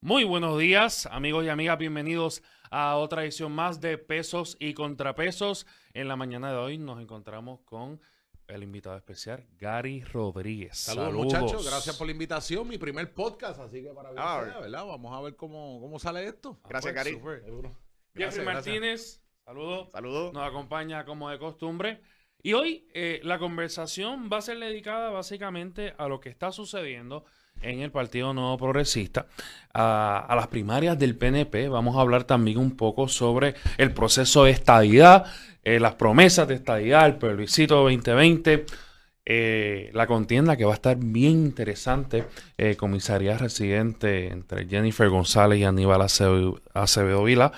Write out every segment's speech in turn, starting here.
Muy buenos días, amigos y amigas. Bienvenidos a otra edición más de Pesos y Contrapesos. En la mañana de hoy nos encontramos con el invitado especial, Gary Rodríguez. Saludos, muchachos. Gracias por la invitación. Mi primer podcast, así que para Ah, ver, ¿verdad? Vamos a ver cómo, cómo sale esto. Gracias, pues, Gary. Seguro. Jeffrey Gracias, Martínez, saludos. Saludos. Nos acompaña como de costumbre. Y hoy eh, la conversación va a ser dedicada básicamente a lo que está sucediendo en el Partido Nuevo Progresista, a, las primarias del PNP. Vamos a hablar también un poco sobre el proceso de estadidad, eh, las promesas de estadidad, el plebiscito 2020. eh, la contienda que va a estar bien interesante, eh, comisaría residente entre Jennifer González y Aníbal Acevedo, Acevedo Vila.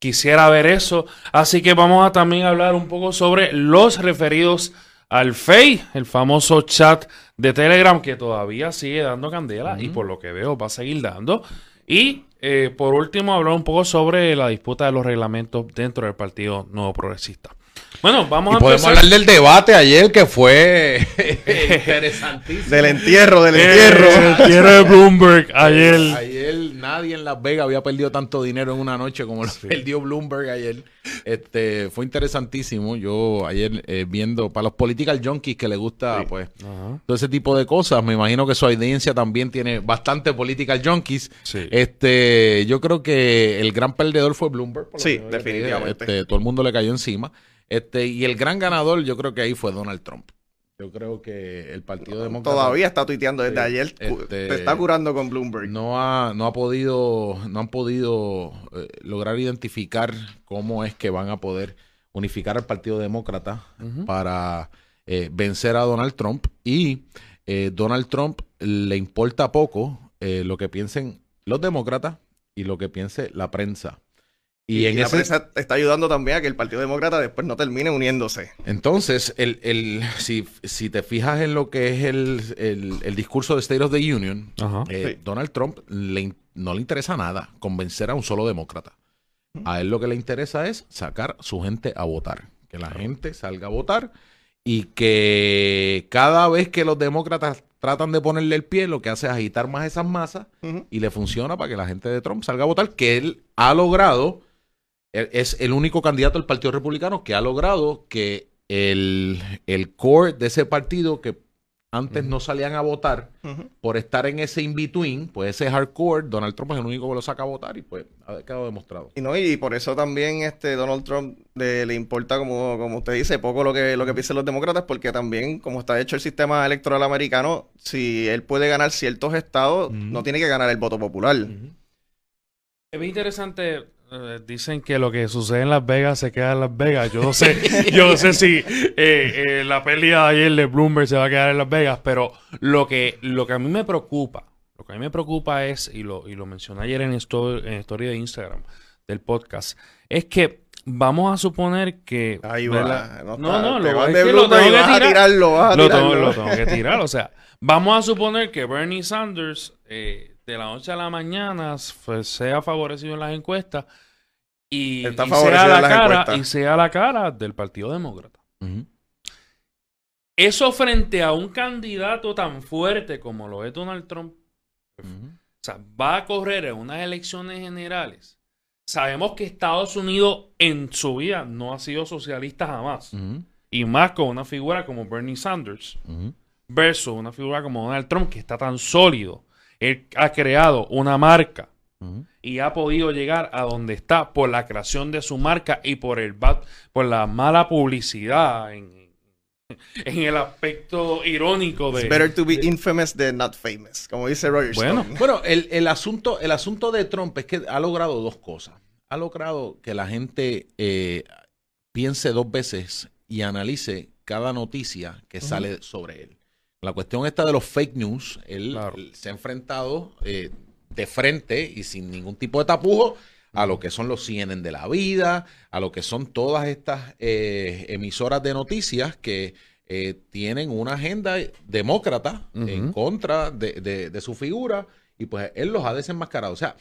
Quisiera ver eso. Así que vamos a también hablar un poco sobre los referidos al FEI, el famoso chat de Telegram que todavía sigue dando candela y por lo que veo va a seguir dando. Y eh, por último, hablar un poco sobre la disputa de los reglamentos dentro del Partido Nuevo Progresista. Bueno, vamos Y a podemos empezar. hablar del debate ayer que fue interesantísimo. Del entierro, del Eh, entierro. el entierro de Bloomberg ayer. Ayer nadie en Las Vegas había perdido tanto dinero en una noche como lo perdió Bloomberg ayer. Este fue interesantísimo. Yo ayer eh, viendo para los political junkies que les gusta pues Ajá. todo ese tipo de cosas, me imagino que su audiencia también tiene bastante political junkies. Sí. Este, yo creo que el gran perdedor fue Bloomberg. por Sí, definitivamente. Este, todo el mundo le cayó encima. Este, y el gran ganador, yo creo que ahí fue Donald Trump. Yo creo que el Partido Demócrata Todavía está tuiteando desde ayer. este- Te está curando con Bloomberg. no ha, no ha podido, no han podido eh, lograr identificar cómo es que van a poder unificar al Partido Demócrata para eh, vencer a Donald Trump. Y eh, Donald Trump le importa poco eh, lo que piensen los demócratas y lo que piense la prensa. Y, Y, en la ese, prensa está ayudando también a que el Partido Demócrata después no termine uniéndose. entonces, el, el, si, si te fijas en lo que es el, el- el discurso de State of the Union, eh, Sí. Donald Trump le no le interesa nada convencer a un solo demócrata. A él lo que le interesa es sacar su gente a votar. Que la gente salga a votar y que cada vez que los demócratas tratan de ponerle el pie, lo que hace es agitar más esas masas y le funciona para que la gente de Trump salga a votar, que él ha logrado, es el único candidato del Partido Republicano que ha logrado que el, el core de ese partido que antes no salían a votar por estar en ese in-between, pues ese hardcore, Donald Trump es el único que lo saca a votar y pues ha quedado demostrado. Y no, y por eso también este Donald Trump le, le importa, como, como usted dice, poco lo que, lo que piensen los demócratas, porque también, como está hecho el sistema electoral americano, si él puede ganar ciertos estados, no tiene que ganar el voto popular. Es bien interesante. Eh, dicen que lo que sucede en Las Vegas se queda en Las Vegas. Yo no sé, yo no sé si eh, eh, la pelea de ayer de Bloomberg se va a quedar en Las Vegas, pero lo que, lo que a mí me preocupa, lo que a mí me preocupa es, y lo, y lo mencioné ayer en story, en story de Instagram del podcast, es que vamos a suponer que. Ahí va. No, no, te lo, es que tengo que tirar. tirarlo, Lo tengo, lo tengo que tirar. O sea, vamos a suponer que Bernie Sanders eh, de la noche a la mañana sea favorecido en las encuestas y, Está y sea la las cara encuestas. y sea la cara del Partido Demócrata. Eso frente a un candidato tan fuerte como lo es Donald Trump, Ujú. o sea, va a correr en unas elecciones generales. Sabemos que Estados Unidos en su vida no ha sido socialista jamás. Y más con una figura como Bernie Sanders. Versus una figura como Donald Trump que está tan sólido. Él ha creado una marca y ha podido llegar a donde está por la creación de su marca y por el por la mala publicidad en, en el aspecto irónico It's de better to be infamous than not famous, como dice Roger Bueno. Stone. Bueno, el, el asunto, el asunto de Trump es que ha logrado dos cosas. Ha logrado que la gente eh, piense dos veces y analice cada noticia que sale sobre él. La cuestión esta de los fake news, él, Claro. él se ha enfrentado eh, de frente y sin ningún tipo de tapujo a lo que son los CNN de la vida, a lo que son todas estas eh, emisoras de noticias que eh, tienen una agenda demócrata en contra de, de- de su figura y pues él los ha desenmascarado. O sea,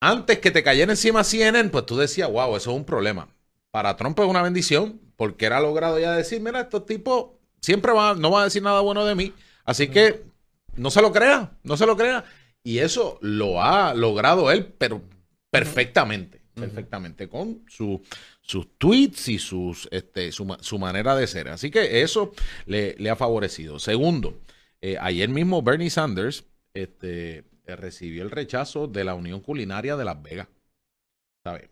antes que te cayera encima CNN, pues tú decías, wow, eso es un problema. Para Trump es una bendición porque ha logrado ya decir, mira, estos tipos siempre van, no van a decir nada bueno de mí, así que no se lo crea, no se lo crea. Y eso lo ha logrado él, pero perfectamente, perfectamente, con su, sus tweets y sus, este, su, su manera de ser. Así que eso le, le ha favorecido. Segundo, eh, ayer mismo Bernie Sanders este, recibió el rechazo de la Unión Culinaria de Las Vegas. ¿Sabe?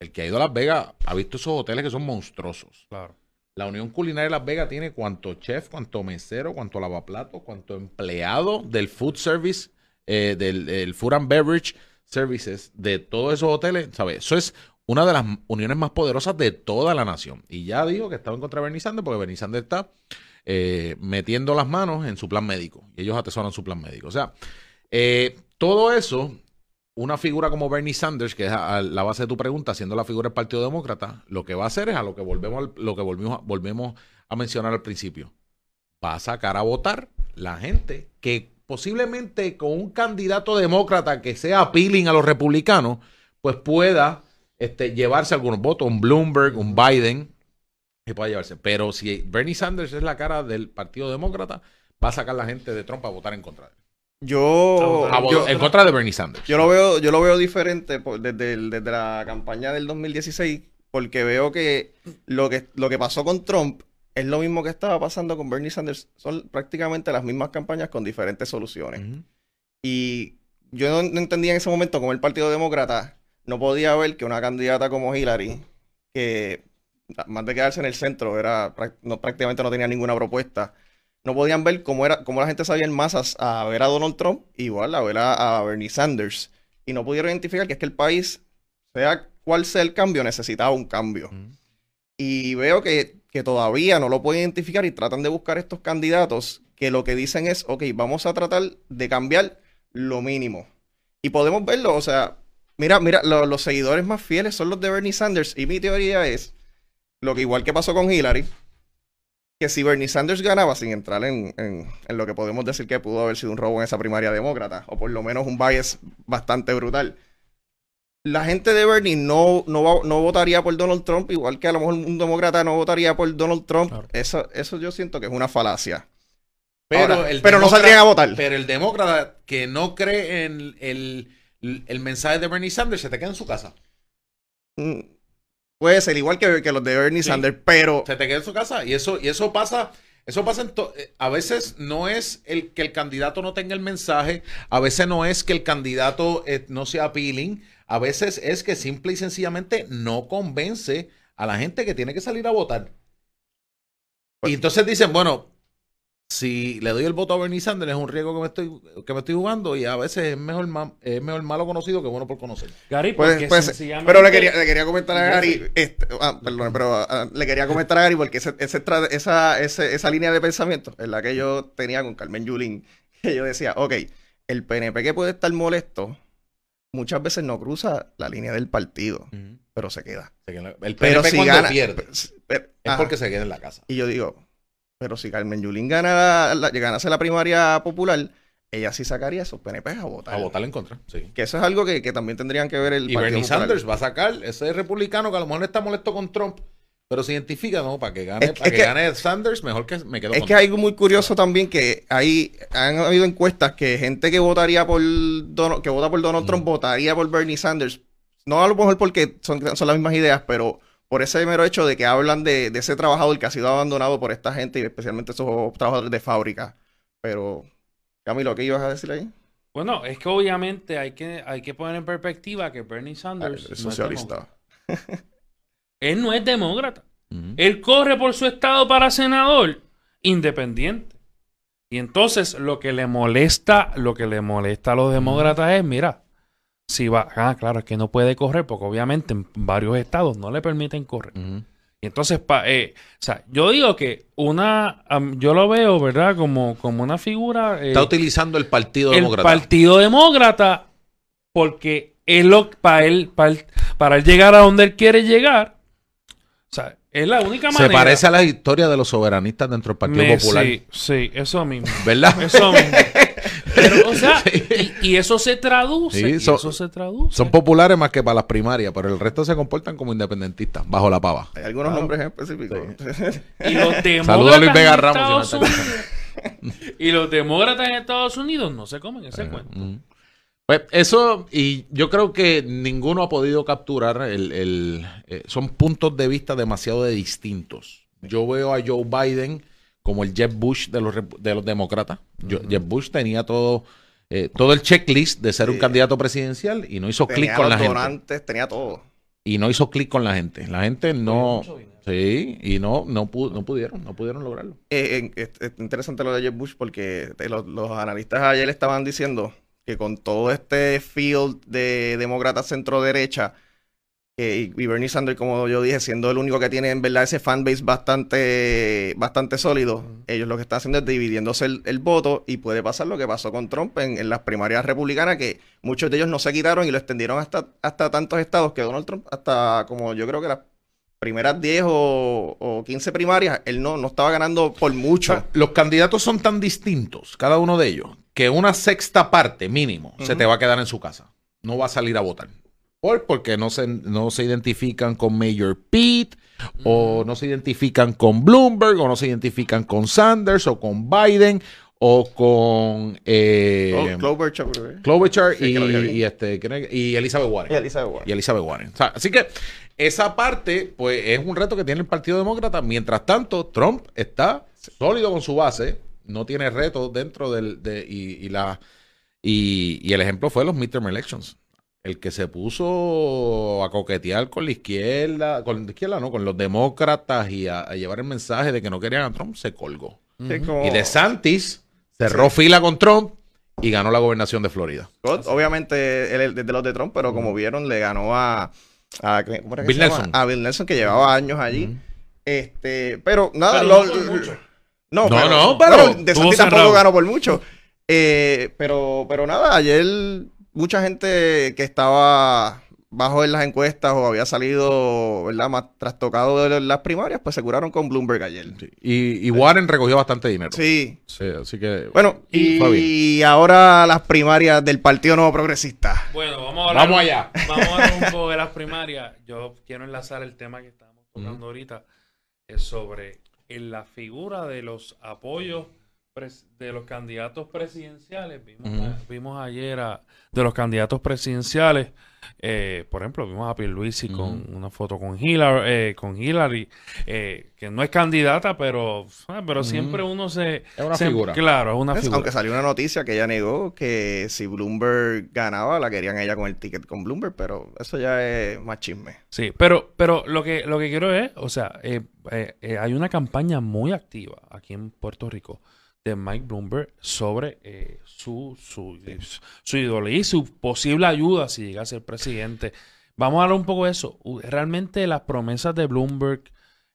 El que ha ido a Las Vegas ha visto esos hoteles que son monstruosos. Claro. La Unión Culinaria de Las Vegas tiene cuanto chef, cuanto mesero, cuanto lavaplato, cuanto empleado del food service, eh, del, food and beverage services de todos esos hoteles. ¿sabes? Eso es una de las uniones más poderosas de toda la nación. Y ya dijo que estaba en contra de Bernie Sanders porque Bernie Sanders está eh, metiendo las manos en su plan médico. Y ellos atesoran su plan médico. O sea, eh, todo eso, una figura como Bernie Sanders, que es a- la base de tu pregunta, siendo la figura del Partido Demócrata, lo que va a hacer es a lo que volvemos, lo que volvimos, a- volvemos a mencionar al principio. Va a sacar a votar la gente que posiblemente con un candidato demócrata que sea appealing a los republicanos, pues pueda este, llevarse algunos votos, un Bloomberg, un Biden, que pueda llevarse. Pero si Bernie Sanders es la cara del Partido Demócrata, va a sacar la gente de Trump a votar en contra de él. Yo, en contra de Bernie Sanders. yo lo veo, yo lo veo diferente por- desde, el- desde la campaña del 2016, porque veo que lo que lo que pasó con Trump es lo mismo que estaba pasando con Bernie Sanders. Son prácticamente las mismas campañas con diferentes soluciones. Y yo no, no entendía en ese momento cómo el Partido Demócrata no podía ver que una candidata como Hillary, que más de quedarse en el centro, era no, prácticamente no tenía ninguna propuesta, no podían ver cómo era, cómo la gente salía en masas a ver a Donald Trump, igual a ver a, a Bernie Sanders. Y no pudieron identificar que es que el país, sea cual sea el cambio, necesitaba un cambio. Y veo que, que todavía no lo pueden identificar y tratan de buscar estos candidatos que lo que dicen es, ok, vamos a tratar de cambiar lo mínimo. Y podemos verlo, o sea, mira, mira, lo- los seguidores más fieles son los de Bernie Sanders. Y mi teoría es, lo que igual que pasó con Hillary, que si Bernie Sanders ganaba sin entrar en, en- en lo que podemos decir que pudo haber sido un robo en esa primaria demócrata, o por lo menos un bias bastante brutal, la gente de Bernie no, no, va- no votaría por Donald Trump, igual que a lo mejor un demócrata no votaría por Donald Trump. Claro. Eso, eso yo siento que es una falacia. Pero, Ahora, el pero no saldrían a votar. Pero el demócrata que no cree en el, el mensaje de Bernie Sanders se te queda en su casa. Mm, Puede ser igual que, que los de Bernie Sí. Sanders, pero Se te queda en su casa. Y eso, y eso pasa. Eso pasa en eh, a veces no es el que el candidato no tenga el mensaje, a veces no es que el candidato eh, no sea appealing, a veces es que simple y sencillamente no convence a la gente que tiene que salir a votar. Pues Y entonces dicen, bueno, si le doy el voto a Bernie Sanders es un riesgo que me estoy, que me estoy jugando y a veces es mejor, ma- es mejor malo conocido que bueno por conocer. Gary, puede ser. sencillamente- Pero le quería, le quería comentar a Gary, este, ah, perdón, pero ah, le quería comentar a Gary porque ese- ese esa, ese- esa línea de pensamiento es la que yo tenía con Carmen Yulín, que yo decía, ok, el PNP que puede estar molesto, muchas veces no cruza la línea del partido, pero se queda. Se queda- El Pero PNP si cuando gana, pierde pero- es ajá. porque se queda en la casa. Y yo digo, pero si Carmen Yulín gana la, la- ganase la primaria popular, ella sí sacaría a esos PNP a votar. A votar en contra, sí. Que eso es algo que, que también tendrían que ver el Y Partido Bernie Popular. Sanders va a sacar ese republicano que a lo mejor está molesto con Trump, pero se identifica, ¿no? Para que gane, Es- para que, que- gane Sanders, mejor que me quedo Es con que hay algo muy curioso también que hay, han habido encuestas que gente que votaría por Donald, que vota por Donald Trump votaría por Bernie Sanders. No a lo mejor porque son, son las mismas ideas, pero por ese mero hecho de que hablan de, de ese trabajador que ha sido abandonado por esta gente y especialmente esos trabajadores de fábrica. Pero, Camilo, ¿qué ibas a decir ahí? Bueno, es que obviamente hay que, hay que poner en perspectiva que Bernie Ah, Sanders no es socialista. él no es demócrata. Él corre por su estado para senador independiente. Y entonces lo que le molesta, lo que le molesta a los demócratas es, mira, si va, ah, claro, es que no puede correr porque obviamente en varios estados no le permiten correr. Y entonces, pa- eh, o sea, yo digo que una, yo lo veo, ¿verdad? Como, como una figura... eh, Está utilizando el Partido el Demócrata. Partido Demócrata porque es lo para él, para él, para él llegar a donde él quiere llegar. O sea, es la única Se manera. parece a la historia de los soberanistas dentro del Partido Me- Popular. Sí, sí, eso mismo. ¿Verdad? Eso mismo. Pero, o sea, y, y eso se traduce. Sí, y so- eso se traduce. Son populares más que para las primarias, pero el resto se comportan como independentistas, bajo la pava. Hay algunos Claro. nombres específicos. Y los demócratas Saludos a Luis Vega en Ramos, Estados si no está Unidos- y los demócratas en Estados Unidos no se comen ese cuento. Ujú. Pues eso, y yo creo que ninguno ha podido capturar el, el eh, son puntos de vista demasiado distintos. Yo veo a Joe Biden como el Jeb Bush de los, de los demócratas. Jeb Bush tenía todo, eh, todo el checklist de ser un candidato presidencial y no hizo clic con la gente. Tenía todo. Y no hizo clic con la gente. La gente no... Sí, y no, no, no pudieron, no pudieron lograrlo. Eh, es, interesante lo de Jeb Bush porque los, los analistas ayer estaban diciendo que con todo este field de demócratas centro derecha, y, Bernie Sanders, como yo dije, siendo el único que tiene en verdad ese fanbase bastante, bastante sólido, ellos lo que están haciendo es dividiéndose el, voto y puede pasar lo que pasó con Trump en, las primarias republicanas, que muchos de ellos no se quitaron y lo extendieron hasta, hasta tantos estados que Donald Trump, hasta como yo creo que las primeras 10 o, 15 primarias, él no, no estaba ganando por mucho. los candidatos son tan distintos, cada uno de ellos, que una sexta parte mínimo se te va a quedar en su casa. No va a salir a votar. Por, porque no se, no se identifican con Mayor Pete, o no se identifican con Bloomberg, o no se identifican con Sanders, o con Biden, o con eh, oh, y, este, y Elizabeth Warren. Y Elizabeth Warren. Y Elizabeth Warren. así que esa parte, pues, es un reto que tiene el Partido Demócrata. Mientras tanto, Trump está sólido con su base no tiene reto dentro del... De, y, la, y, el ejemplo fue los midterm elections. El que se puso a coquetear con la izquierda, con la izquierda no, con los demócratas y a, llevar el mensaje de que no querían a Trump, se colgó. Y de Santis cerró fila con Trump y ganó la gobernación de Florida. Obviamente él es de los de Trump, pero como vieron, le ganó a, a Bill Nelson. A Bill Nelson, que llevaba años allí. Este, pero nada, no, no, no, pero, de tampoco ganó por mucho. Eh, pero, pero nada, ayer mucha gente que estaba bajo en las encuestas o había salido, ¿verdad? Más trastocado de las primarias, pues se curaron con Bloomberg ayer. Y, Warren recogió bastante dinero. Sí. Sí, así que. Bueno, y, ahora las primarias del Partido Nuevo Progresista. Bueno, vamos a hablar. Vamos allá. Vamos a hablar un poco de las primarias. Yo quiero enlazar el tema que estábamos tocando ahorita. Es sobre en la figura de los apoyos de los candidatos presidenciales. Vimos, ayer a, de los candidatos presidenciales, eh, por ejemplo, vimos a Pierluisi con una foto con Hillary, eh, con Hillary eh, que no es candidata, pero, ah, pero siempre uno se... Es una figura. Claro, es una figura. Aunque salió una noticia que ella negó que si Bloomberg ganaba, la querían ella con el ticket con Bloomberg, pero eso ya es más chisme. Sí, pero, pero lo, que, lo que quiero es, o sea, hay una campaña muy activa aquí en Puerto Rico de Mike Bloomberg sobre eh, su, su, su y su posible ayuda si llega a ser presidente. Vamos a hablar un poco de eso. Realmente las promesas de Bloomberg,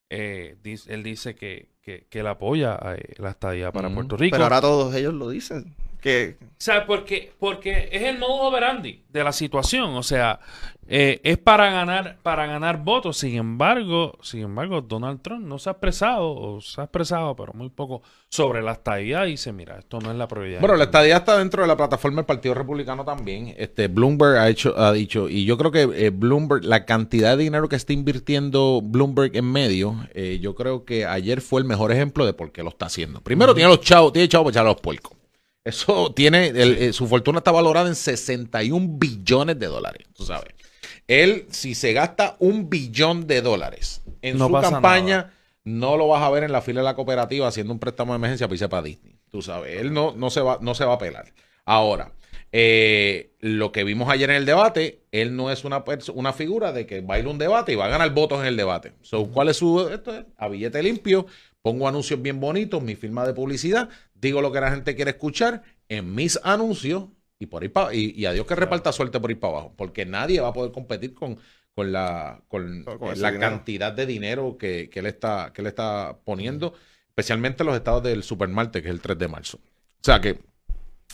eh, él dice que, que, él apoya eh, la estadía para Puerto Rico. Pero ahora todos ellos lo dicen. Que... O porque, porque es el modo operandi de la situación. O sea, eh, es para ganar, para ganar votos. Sin embargo, sin embargo, Donald Trump no se ha expresado, o se ha expresado, pero muy poco, sobre la estadía. Dice, mira, esto no es la prioridad. Bueno, la estadía está dentro de la plataforma del Partido Republicano también. Este Bloomberg ha hecho, ha dicho, y yo creo que eh, Bloomberg, la cantidad de dinero que está invirtiendo Bloomberg en medio, eh, yo creo que ayer fue el mejor ejemplo de por qué lo está haciendo. Primero tiene los chavos, tiene chavos para echar a los puercos. Eso tiene, eh, su fortuna está valorada en 61 billones de dólares, tú sabes. Él, si se gasta un billón de dólares en su campaña, no lo vas a ver en la fila de la cooperativa haciendo un préstamo de emergencia para irse para Disney. Tú sabes, él no, no, se, va, no se va a pelar. Ahora, eh, lo que vimos ayer en el debate, él no es una, una figura de que va a ir un debate y va a ganar votos en el debate. ¿Cuál es su...? Esto es a billete limpio, pongo anuncios bien bonitos, mi firma de publicidad, digo lo que la gente quiere escuchar en mis anuncios y por y, y, a Dios que reparta suerte por ir para abajo, porque nadie va a poder competir con, con la, con, la cantidad de dinero que, que, él está, que él está poniendo, especialmente en los estados del Supermarte, que es el 3 de marzo. O sea que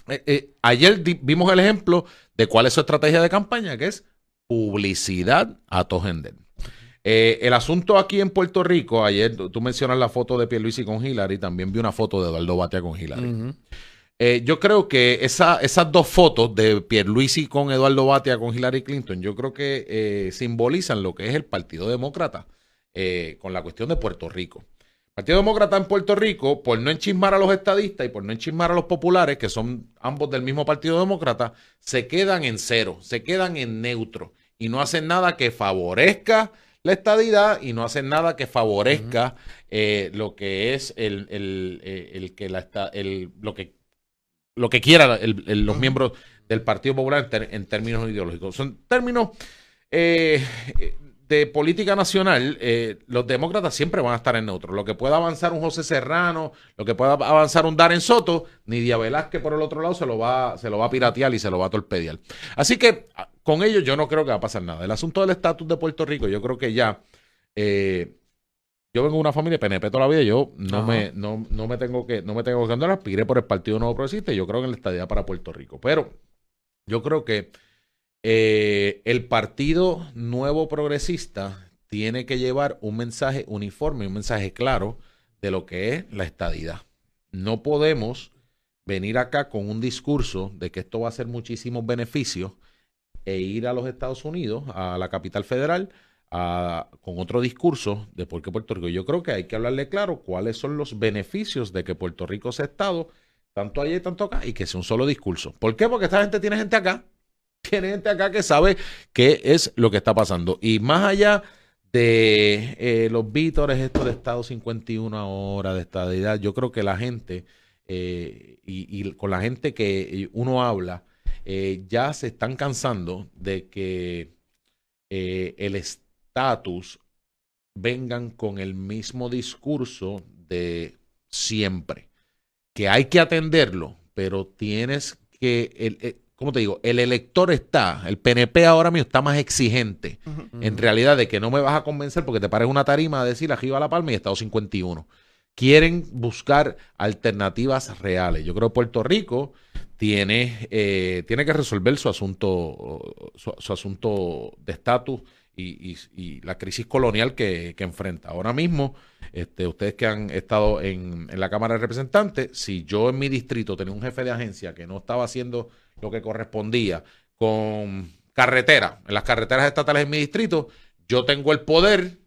eh, eh, ayer vimos el ejemplo de cuál es su estrategia de campaña, que es publicidad a Tojender. Eh, el asunto aquí en Puerto Rico, ayer tú mencionas la foto de Pierluisi con Hillary, también vi una foto de Eduardo Batia con Hillary. Eh, yo creo que esa, esas dos fotos de Pierluisi con Eduardo Batia con Hillary Clinton, yo creo que eh, simbolizan lo que es el Partido Demócrata con la cuestión de Puerto Rico. Partido Demócrata en Puerto Rico, por no enchismar a los estadistas y por no enchismar a los populares, que son ambos del mismo Partido Demócrata, se quedan en cero, se quedan en neutro y no hacen nada que favorezca la estadidad y no hacen nada que favorezca eh, lo que es el, el, eh, el que la el, lo que lo que quiera los miembros del Partido Popular en, ter- en términos ideológicos. Son términos eh, de política nacional, eh, los demócratas siempre van a estar en neutro. Lo que pueda avanzar un José Serrano, lo que pueda avanzar un Darren Soto, Nidia Velázquez por el otro lado se lo va, se lo va a piratear y se lo va a torpedear. Así que a- con ellos yo no creo que va a pasar nada. El asunto del estatus de Puerto Rico, yo creo que ya. eh, yo vengo de una familia PNP toda la vida, yo no Ajá. me, no, no me tengo que, no me tengo que andar, aspiré por el Partido Nuevo Progresista y yo creo que en la estadía para Puerto Rico. Pero yo creo que eh, el Partido Nuevo Progresista tiene que llevar un mensaje uniforme, un mensaje claro de lo que es la estadidad. No podemos venir acá con un discurso de que esto va a ser muchísimos beneficios e ir a los Estados Unidos, a la capital federal, con otro discurso de por qué Puerto Rico. Yo creo que hay que hablarle claro cuáles son los beneficios de que Puerto Rico sea Estado, tanto allá y tanto acá, y que sea un solo discurso. ¿Por qué? Porque esta gente tiene gente acá, tiene gente acá que sabe qué es lo que está pasando. Y más allá de eh, los vítores, esto de Estado 51 ahora, de estadidad, yo creo que la gente, eh, y, con la gente que uno habla, eh, ya se están cansando de que el estatus vengan con el mismo discurso de siempre. Que hay que atenderlo, pero tienes que, el, ¿cómo te digo? El elector está, el PNP ahora mismo está más exigente en realidad de que no me vas a convencer porque te pares una tarima a decir arriba la palma y Estado 51. Quieren buscar alternativas reales. Yo creo que Puerto Rico tiene, eh, tiene que resolver su asunto, su, su asunto de estatus y, y- y la crisis colonial que, que enfrenta. Ahora mismo, este, ustedes que han estado en, en la Cámara de Representantes, si yo en mi distrito tenía un jefe de agencia que no estaba haciendo lo que correspondía con carretera, en las carreteras estatales en mi distrito, yo tengo el poder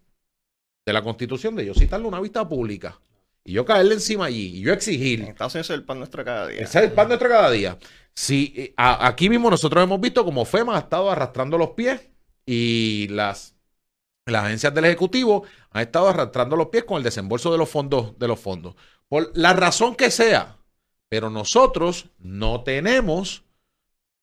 de la constitución de yo citarle una vista pública y yo caerle encima allí y yo exigir En Estados Unidos es el pan nuestro cada día. ese es el pan nuestro cada día. Si, eh, a- aquí mismo nosotros hemos visto como FEMA ha estado arrastrando los pies y las, las agencias del Ejecutivo han estado arrastrando los pies con el desembolso de los fondos, de los fondos. Por la razón que sea. Pero nosotros no tenemos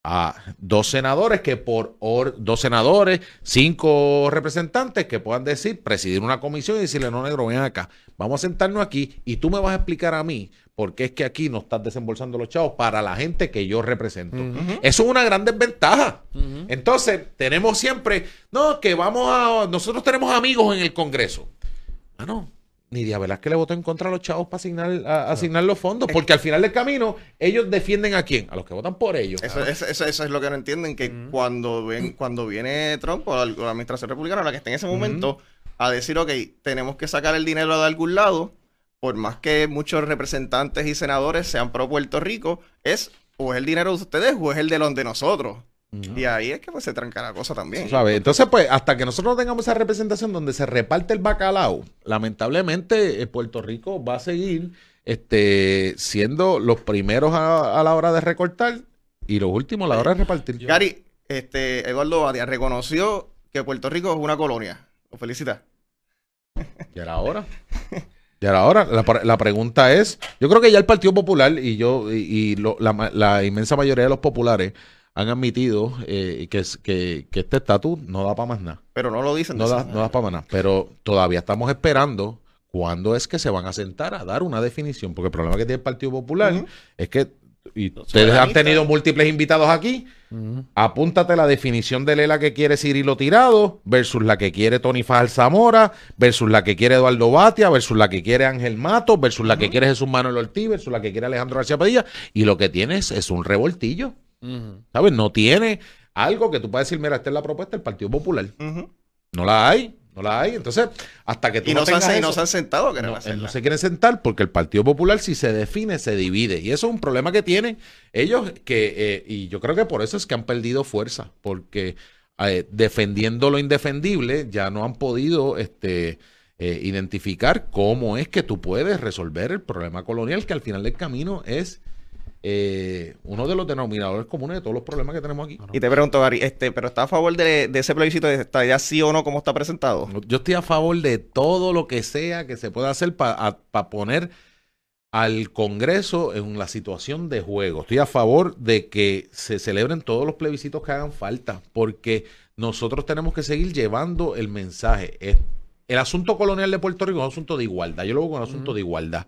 a dos senadores que por or- dos senadores, cinco representantes que puedan decir, presidir una comisión y decirle, no, negro, ven acá, vamos a sentarnos aquí y tú me vas a explicar a mí por qué es que aquí no estás desembolsando los chavos para la gente que yo represento. Eso es una gran desventaja. Entonces, tenemos siempre, no, que vamos a, nosotros tenemos amigos en el Congreso. Ah, no. Ni de verdad que le votó en contra a los chavos para asignar, a- asignar los fondos, porque al final del camino ellos defienden a quién, a los que votan por ellos. Eso, eso- eso- eso es lo que no entienden, que cuando ven, cuando viene Trump o la, o la administración republicana, la que esté en ese momento, a decir, ok, tenemos que sacar el dinero de algún lado, por más que muchos representantes y senadores sean pro Puerto Rico, es o es el dinero de ustedes o es el de los de nosotros. Y ahí es que pues, se tranca la cosa también. Entonces, pues, hasta que nosotros no tengamos esa representación donde se reparte el bacalao, lamentablemente eh, Puerto Rico va a seguir este, siendo los primeros a, a la hora de recortar y los últimos a la hora de repartir. Gary, este, Eduardo Batia reconoció que Puerto Rico es una colonia. Lo felicita. Ya era hora. Ya era hora. La, la pregunta es, yo creo que ya el Partido Popular y yo y, y lo- la inmensa mayoría de los populares han admitido eh, que, es- que, que este estatus no da para más nada. Pero no lo dicen. No da, no da para más nada. Pero todavía estamos esperando cuándo es que se van a sentar a dar una definición. Porque el problema que tiene el Partido Popular es que, y ustedes han tenido múltiples invitados aquí, apúntate la definición de Lela que quiere Cirilo Tirado versus la que quiere Tony Fajal Zamora versus la que quiere Eduardo Batia versus la que quiere Ángel Mato versus la que quiere Jesús Manuel Ortiz versus la que quiere Alejandro García Padilla y lo que tienes es un revoltillo, ¿sabes? No tiene algo que tú puedas decir, mira, esta es la propuesta del Partido Popular. No la hay, no la hay. Entonces, hasta que tú Y no, se y no se han sentado no, no se quieren sentar porque el Partido Popular si se define se divide y eso es un problema que tienen ellos que eh, y yo creo que por eso es que han perdido fuerza porque eh, defendiendo lo indefendible ya no han podido este eh, identificar cómo es que tú puedes resolver el problema colonial, que al final del camino es eh, uno de los denominadores comunes de todos los problemas que tenemos aquí. Y te pregunto, Gary, este, ¿pero está a favor de, de ese plebiscito de estadía sí o no como está presentado? Yo estoy a favor de todo lo que sea que se pueda hacer para poner al Congreso en la situación de juego. Estoy a favor de que se celebren todos los plebiscitos que hagan falta, porque nosotros tenemos que seguir llevando el mensaje. El asunto colonial de Puerto Rico es un asunto de igualdad. Yo lo veo con un asunto de igualdad.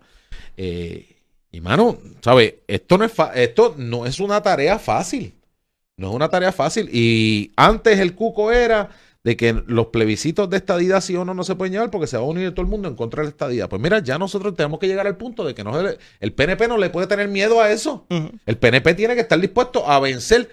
Eh, y mano, ¿sabes? Esto no es esto no es una tarea fácil. No es una tarea fácil. Y antes el cuco era de que los plebiscitos de estadidad sí o no no se pueden llevar porque se va a unir todo el mundo en contra de la estadidad. Pues mira, ya nosotros tenemos que llegar al punto de que no el PNP no le puede tener miedo a eso. El PNP tiene que estar dispuesto a vencer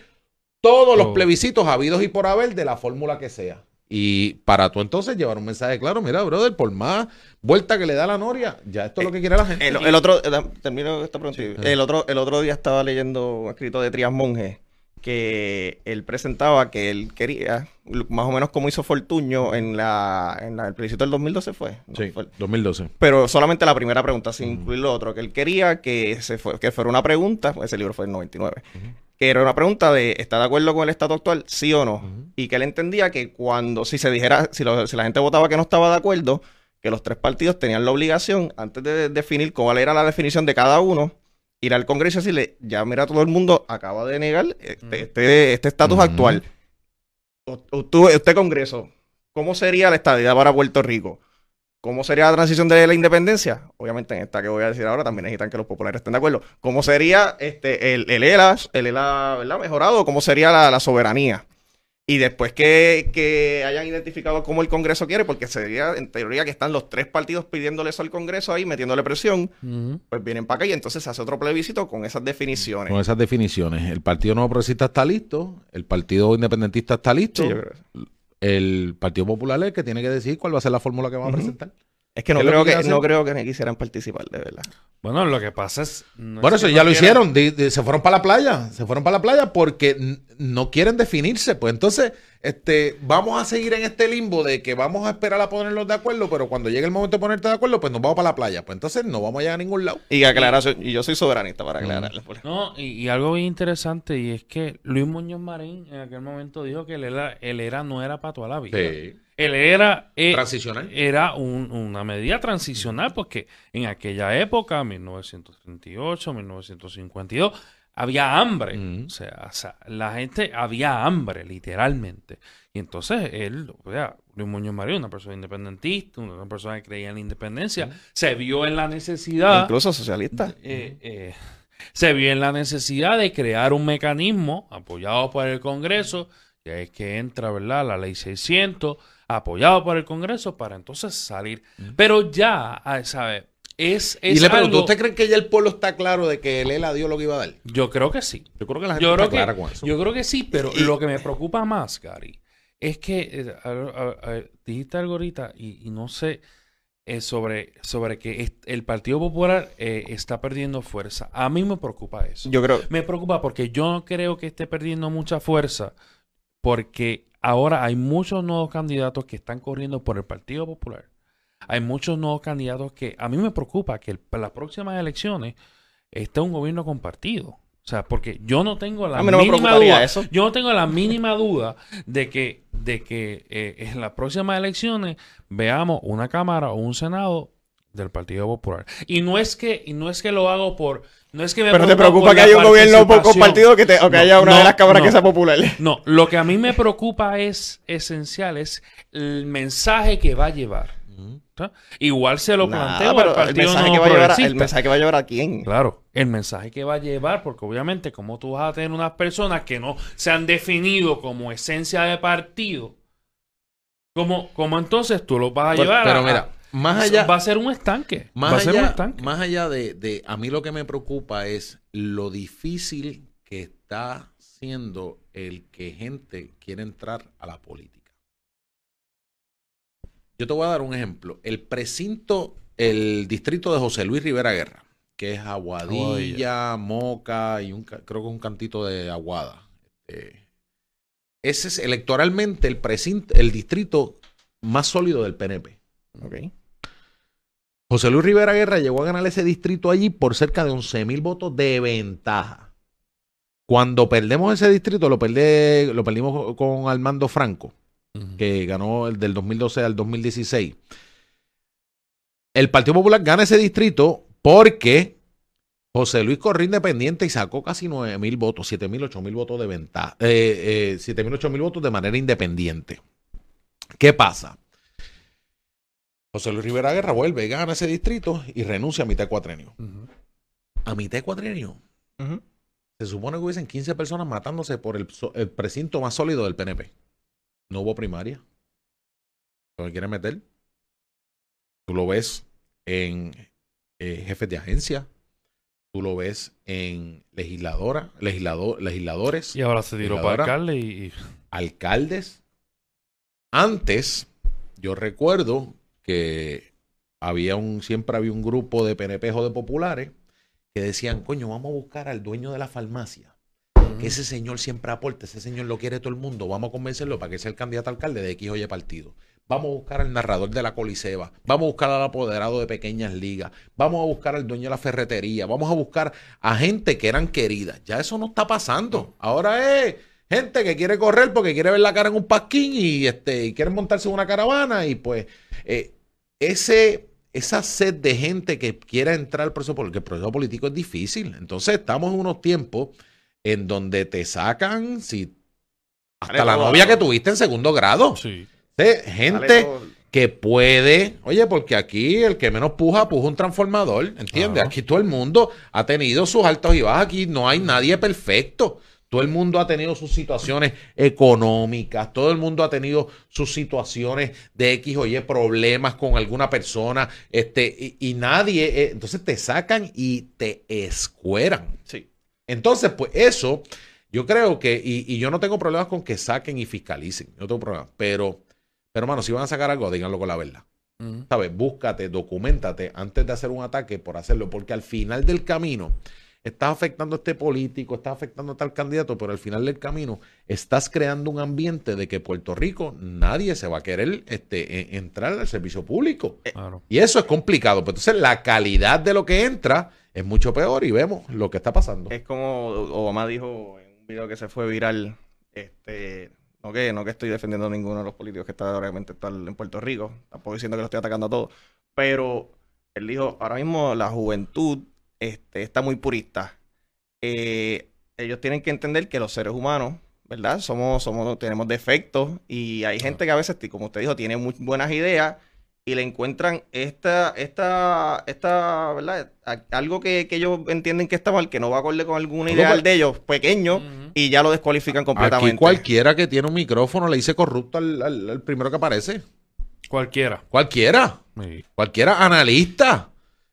todos los plebiscitos habidos y por haber de la fórmula que sea. Y para tú entonces llevar un mensaje claro, mira, brother, por más vuelta que le da la noria, ya esto es lo que quiere la gente. El, otro, eh, termino esta pregunta. el, otro, el otro día estaba leyendo un escrito de Trias Monge que él presentaba que él quería, más o menos como hizo Fortuño en la, en el plebiscito del 2012 fue. Sí, 2012. Pero solamente la primera pregunta, sin incluir lo otro, que él quería que, se fue, que fuera una pregunta, ese libro fue en 99, que era una pregunta de, ¿está de acuerdo con el estado actual? Sí o no. Y que él entendía que cuando, si se dijera, si, si la gente votaba que no estaba de acuerdo, que los tres partidos tenían la obligación, antes de definir cuál era la definición de cada uno, ir al Congreso y decirle, ya mira, todo el mundo acaba de negar este, este, este estatus actual. usted, Congreso, ¿cómo sería la estadía para Puerto Rico? ¿Cómo sería la transición de la independencia? Obviamente en esta que voy a decir ahora también necesitan que los populares estén de acuerdo. ¿Cómo sería este, el, el ELA, el ELA ¿verdad? mejorado? ¿Cómo sería la, la soberanía? Y después que, hayan identificado cómo el Congreso quiere, porque sería en teoría que están los tres partidos pidiéndole eso al Congreso ahí, metiéndole presión, pues vienen para acá y entonces se hace otro plebiscito con esas definiciones. Con esas definiciones. El Partido Nuevo Progresista está listo, el Partido Independentista está listo, el Partido Popular es el que tiene que decir cuál va a ser la fórmula que va a presentar. Es que no creo que, no creo que quisieran participar, de verdad. Bueno, lo que pasa es. bueno, eso ya lo hicieron. se fueron para la playa. Se fueron para la playa porque no quieren definirse. Pues entonces, este, vamos a seguir en este limbo de que vamos a esperar a ponernos de acuerdo, pero cuando llegue el momento de ponerte de acuerdo, pues nos vamos para la playa. Pues entonces no vamos a llegar a ningún lado. Y aclarar, y yo soy soberanista para aclararle. No, y, algo bien interesante, y es que Luis Muñoz Marín en aquel momento dijo que él era, él era no era para toda la vida. Sí. Él era, eh, transicional. era una medida transicional porque en aquella época, 1938, 1952, había hambre. o, sea, la gente había hambre, literalmente. Y entonces él, o sea, Luis Muñoz María, una persona independentista, una persona que creía en la independencia, se vio en la necesidad. Incluso socialista. Eh, eh, se vio en la necesidad de crear un mecanismo apoyado por el Congreso, y ahí es que entra, ¿verdad?, la ley 600 apoyado por el Congreso para entonces salir. Pero ya, ah, ¿sabe? Es, es y le pregunto, ¿usted cree que ya el pueblo está claro de que él dio lo que iba a dar? Yo creo que sí. Yo creo que la gente está clara con eso. Yo creo que sí, pero lo que me preocupa más, Gary, es que eh, dijiste algo ahorita y, no sé eh, sobre, sobre que el Partido Popular eh, está perdiendo fuerza. A mí me preocupa eso. Yo creo. Me preocupa porque yo no creo que esté perdiendo mucha fuerza porque ahora hay muchos nuevos candidatos que están corriendo por el Partido Popular. Hay muchos nuevos candidatos que a mí me preocupa que para las próximas elecciones esté un gobierno compartido. O sea, porque yo no tengo la mínima duda. Yo no tengo la mínima duda de que, de que eh, en las próximas elecciones veamos una Cámara o un Senado del Partido Popular. Y no es que, y no es que lo hago por no es que me Pero te preocupa que haya un gobierno compartido que o que haya una de las cámaras que sea popular. No, lo que a mí me preocupa es esencial, es el mensaje que va a llevar. Igual se lo planteo al Partido el mensaje, que va a llevar, el mensaje que va a llevar a quién. Claro, el mensaje que va a llevar, porque obviamente como tú vas a tener unas personas que no se han definido como esencia de partido, como, como entonces tú lo vas a llevar pero mira, más allá, va a ser un estanque. Más va allá, a ser un estanque. Más allá de, A mí lo que me preocupa es lo difícil que está siendo el que gente quiere entrar a la política. Yo te voy a dar un ejemplo. El precinto, el distrito de José Luis Rivera Guerra, que es Aguadilla, Moca y un, creo que un cantito de Aguada. Este, ese es electoralmente el precinto, el distrito más sólido del PNP. Okay. José Luis Rivera Guerra llegó a ganar ese distrito allí por cerca de 11 mil votos de ventaja. Cuando perdemos ese distrito, lo, perdé- lo perdimos con Armando Franco, Que ganó el del 2012 al 2016. El Partido Popular gana ese distrito porque José Luis corrió independiente y sacó casi 9 mil votos, 7 mil, 8 mil votos de ventaja, eh, eh, 7 mil, 8 mil votos de manera independiente. ¿Qué pasa? José Luis Rivera Guerra vuelve, gana ese distrito y renuncia a mitad de cuatrenio. A mitad de cuatrenio se supone que hubiesen 15 personas matándose por el, el precinto más sólido del PNP. No hubo primaria. ¿Lo que quieren meter? Tú lo ves en eh, jefes de agencia. Tú lo ves en legisladora, legislador, legisladores, Y ahora se tiró para alcalde y- alcaldes. Antes, yo recuerdo que había un, siempre había un grupo de PNP o de populares que decían, coño, vamos a buscar al dueño de la farmacia. Que ese señor siempre aporta, ese señor lo quiere todo el mundo. Vamos a convencerlo para que sea el candidato a alcalde de X o Y partido. Vamos a buscar al narrador de la Coliseba. Vamos a buscar al apoderado de pequeñas ligas. Vamos a buscar al dueño de la ferretería. Vamos a buscar a gente que eran queridas. Ya eso no está pasando. Ahora es gente que quiere correr porque quiere ver la cara en un pasquín y, este, y quiere montarse en una caravana. Y pues eh, ese, esa sed de gente que quiera entrar al proceso político, el proceso político es difícil. Entonces estamos en unos tiempos en donde te sacan si hasta la todo, novia ¿no? que tuviste en segundo grado. Sí. Gente que puede, oye, porque aquí el que menos puja, puja un transformador, ¿entiendes? Claro. Aquí todo el mundo ha tenido sus altos y bajas, aquí no hay nadie perfecto. Todo el mundo ha tenido sus situaciones económicas, todo el mundo ha tenido sus situaciones de X o Y problemas con alguna persona, este, y, y nadie, eh, entonces te sacan y te escueran. Sí. Entonces, pues eso, yo creo que, y, y yo no tengo problemas con que saquen y fiscalicen, no tengo problemas, pero, pero hermano, si van a sacar algo, díganlo con la verdad. ¿Sabes? Búscate, documentate antes de hacer un ataque por hacerlo, porque al final del camino estás afectando a este político, estás afectando a tal candidato, pero al final del camino estás creando un ambiente de que Puerto Rico nadie se va a querer este, e- entrar al servicio público. Claro. Y eso es complicado. Pero entonces la calidad de lo que entra es mucho peor y vemos lo que está pasando. Es como Obama dijo en un video que se fue viral, este, no que, no que estoy defendiendo a ninguno de los políticos que está realmente en Puerto Rico, tampoco diciendo que lo estoy atacando a todos, pero él dijo, ahora mismo la juventud este, está muy purista. Eh, ellos tienen que entender que los seres humanos, ¿verdad? Somos, somos, tenemos defectos y hay gente que a veces, como usted dijo, tiene muy buenas ideas y le encuentran esta, esta, esta, ¿verdad? A- Algo que, que ellos entienden que está mal, que no va acorde con algún No, ideal pues- de ellos, pequeño, y ya lo descualifican completamente. Aquí cualquiera que tiene un micrófono le dice corrupto al, al- al primero que aparece. Cualquiera. Cualquiera. Sí. Cualquiera analista.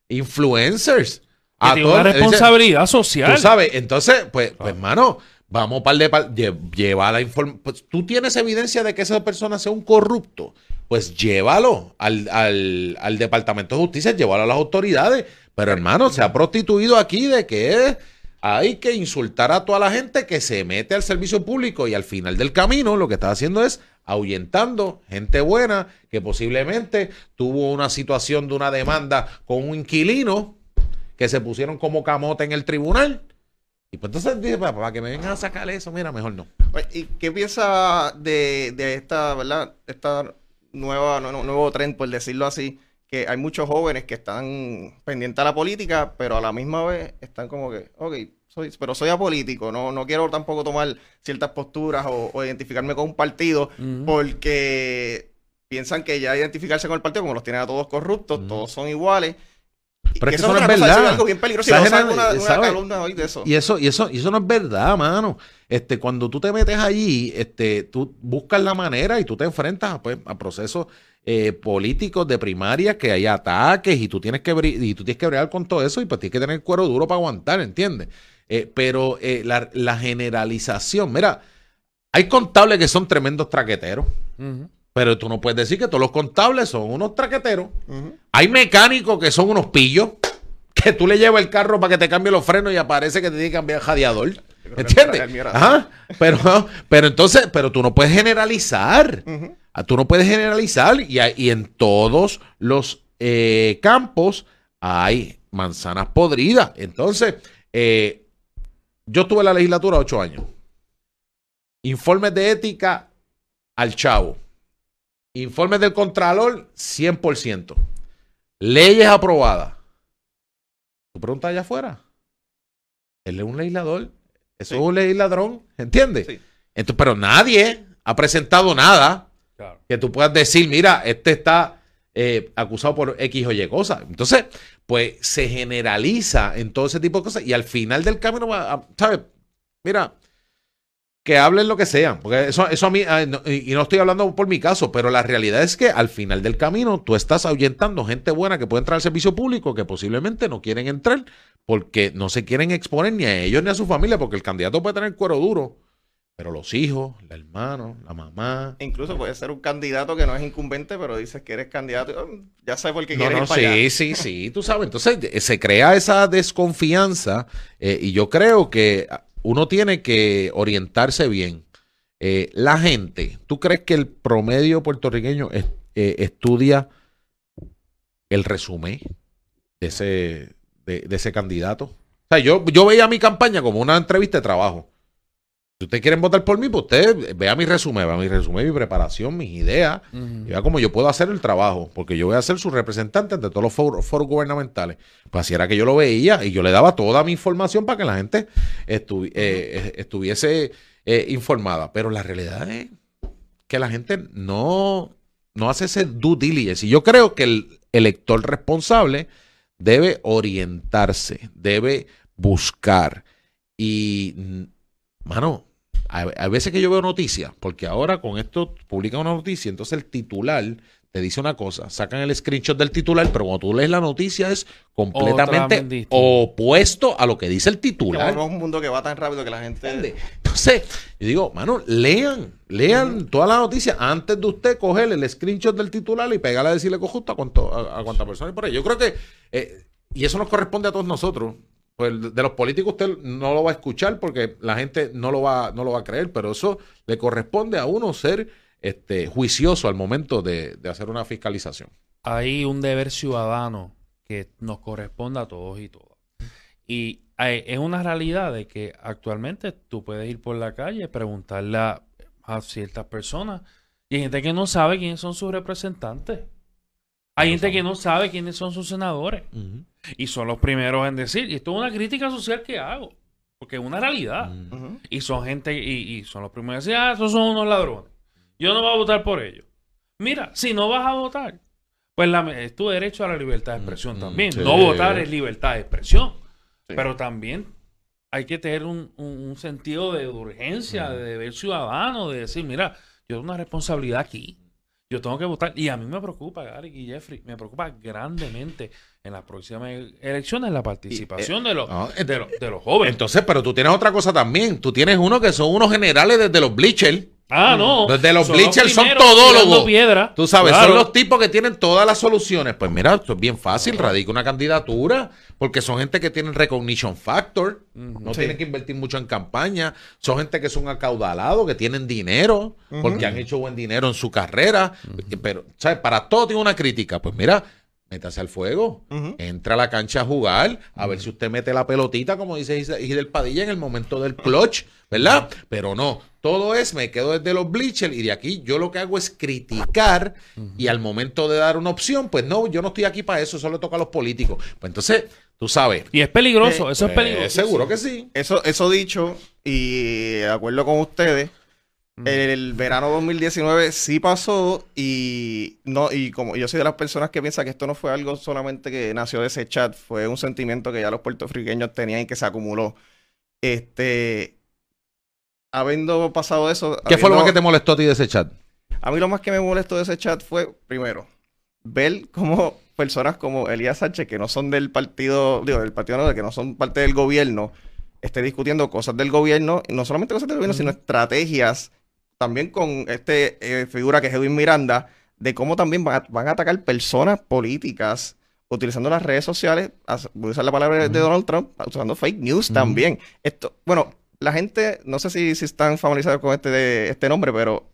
Influencers. Que A tiene una dice- responsabilidad social. Tú sabes, entonces, pues, pues, Ah. hermano, vamos par de par, lle- lleva la información. Pues, tú tienes evidencia de que esa persona sea un corrupto. Pues llévalo al, al, al Departamento de Justicia, llévalo a las autoridades. Pero, hermano, se ha prostituido aquí de que hay que insultar a toda la gente que se mete al servicio público y al final del camino lo que está haciendo es ahuyentando gente buena que posiblemente tuvo una situación de una demanda con un inquilino que se pusieron como camote en el tribunal. Y pues entonces dije, para, que me vengan a sacar eso, mira, mejor no. ¿Y qué piensa de, de esta, ¿verdad? Esta nueva, nu- nu- nuevo tren, por decirlo así, que hay muchos jóvenes que están pendientes a la política, pero a la misma vez están como que, ok, soy, pero soy apolítico, no, no quiero tampoco tomar ciertas posturas o, o identificarme con un partido, porque piensan que ya identificarse con el partido, como los tienen a todos corruptos, todos son iguales. Y Pero es que eso no es cosa, verdad. algo bien peligroso. Esa Y vamos a genera- una, una ¿sabe? columna hoy de eso. Y eso, y eso, y eso no es verdad, mano. Este, cuando tú te metes allí, este, tú buscas la manera y tú te enfrentas pues, a procesos eh, políticos de primaria que hay ataques y tú tienes que y tú tienes que bregar con todo eso y pues tienes que tener cuero duro para aguantar, ¿entiendes? Eh, pero eh, la, la generalización, mira, hay contables que son tremendos traqueteros, Ujú. Pero tú no puedes decir que todos los contables son unos traqueteros. Hay mecánicos que son unos pillos, que tú le llevas el carro para que te cambie los frenos y aparece que te tiene que cambiar el jadeador. ¿Entiendes? Ajá. Pero, pero entonces, pero tú no puedes generalizar. Ah, Tú no puedes generalizar y, hay- y en todos los eh, campos hay manzanas podridas. Entonces, eh, yo estuve en la legislatura ocho años. Informes de ética al chavo. Informes del Contralor, 100%. Leyes aprobadas. Tú preguntas allá afuera. Él es un legislador. Eso Sí. es un legisladrón. ¿Entiendes? Sí. Entonces, pero nadie ha presentado nada Claro. que tú puedas decir, mira, este está eh, acusado por X o Y cosas. Entonces, pues se generaliza en todo ese tipo de cosas y al final del camino, va a- ¿sabes? Mira, que hablen lo que sean, porque eso, eso a mí, y no estoy hablando por mi caso, pero la realidad es que al final del camino tú estás ahuyentando gente buena que puede entrar al servicio público que posiblemente no quieren entrar porque no se quieren exponer ni a ellos ni a su familia, porque el candidato puede tener cuero duro, pero los hijos, el hermano, la mamá, Incluso puede ser un candidato que no es incumbente, pero dices que eres candidato. oh, Ya sé por qué No, quieres no, ir para allá. sí, sí, sí, tú sabes. Entonces se crea esa desconfianza eh, y yo creo que uno tiene que orientarse bien. Eh, la gente, ¿tú crees que el promedio puertorriqueño eh, estudia el resumen de ese, de, de ese candidato? O sea, yo, yo veía mi campaña como una entrevista de trabajo. Si ustedes quieren votar por mí, pues usted vea mi resumen, vea mi resumen, mi preparación, mis ideas. Y vea cómo yo puedo hacer el trabajo, porque yo voy a ser su representante ante todos los foros, foros gubernamentales. Pues así era que yo lo veía y yo le daba toda mi información para que la gente estu- eh, estuviese eh, informada. Pero la realidad es que la gente no, no hace ese due diligence. Y yo creo que el elector responsable debe orientarse, debe buscar. Y, mano, hay, hay veces que yo veo noticias, porque ahora con esto publican una noticia, entonces el titular te dice una cosa, sacan el screenshot del titular, pero cuando tú lees la noticia es completamente opuesto a lo que dice el titular. vamos a un mundo que va tan rápido que la gente. ¿Entiendes? Entonces, yo digo, mano, lean, lean toda la noticia antes de usted coger el screenshot del titular y pegarle a decirle justo a, cuánto, a, a cuánta persona hay por ahí. Yo creo que, eh, y eso nos corresponde a todos nosotros. Pues de los políticos usted no lo va a escuchar porque la gente no lo va, no lo va a creer, pero eso le corresponde a uno ser este, juicioso al momento de, de hacer una fiscalización. hay un deber ciudadano que nos corresponde a todos y todas. Y hay- es una realidad de que actualmente tú puedes ir por la calle preguntarle a, a ciertas personas y hay gente que no sabe quiénes son sus representantes. Hay gente que no sabe quiénes son sus senadores y son los primeros en decir, y esto es una crítica social que hago, porque es una realidad. Y son gente, y, y son los primeros en decir, ah, esos son unos ladrones. Yo no voy a votar por ellos. Mira, si no vas a votar, pues la- es tu derecho a la libertad de expresión Mm, también. sí. No votar es libertad de expresión. Sí. Pero también hay que tener un, un- un sentido de urgencia, Mm. de deber ciudadano, de decir, mira, yo tengo una responsabilidad aquí. Yo tengo que votar. Y a mí me preocupa, Gary y Jeffrey, me preocupa grandemente en las próximas elecciones la participación de, los, no, de, los, de los jóvenes. Entonces, pero tú tienes otra cosa también. Tú tienes uno que son unos generales desde los bleachers. Ah, no. Desde los Son bleachers son primeros todólogos. piedra. Tú sabes, Claro. son los tipos que tienen todas las soluciones. Pues mira, esto es bien fácil, radica una candidatura, porque son gente que tienen recognition factor, no Sí. tienen que invertir mucho en campaña, son gente que son acaudalados, que tienen dinero, porque han hecho buen dinero en su carrera, pero, ¿sabes? Para todo tiene una crítica. Pues mira, métase al fuego, entra a la cancha a jugar, a ver si usted mete la pelotita, como dice Gidel Padilla, en el momento del clutch, ¿verdad? Pero no, todo es, me quedo desde los bleachers y de aquí yo lo que hago es criticar y al momento de dar una opción, pues no, yo no estoy aquí para eso, eso le toca a los políticos. Pues entonces, tú sabes. Y es peligroso, Eh, eso es eh, peligroso. seguro que sí. Eso, eso dicho, y de acuerdo con ustedes, el verano 2019 sí pasó y no y como yo soy de las personas que piensa que esto no fue algo solamente que nació de ese chat, fue un sentimiento que ya los puertorriqueños tenían y que se acumuló. Este, habiendo pasado eso, ¿Qué fue lo más que te molestó a ti de ese chat? a mí lo más que me molestó de ese chat fue, primero, ver cómo personas como Elías Sánchez, que no son del partido, digo, del partido no, que no son parte del gobierno, esté discutiendo cosas del gobierno, no solamente cosas del gobierno, sino estrategias, también con este eh, figura que es Edwin Miranda, de cómo también van a, van a atacar personas políticas utilizando las redes sociales, voy a usar la palabra de Donald Trump, usando fake news también. Esto, bueno, la gente, no sé si, si están familiarizados con este, este nombre, pero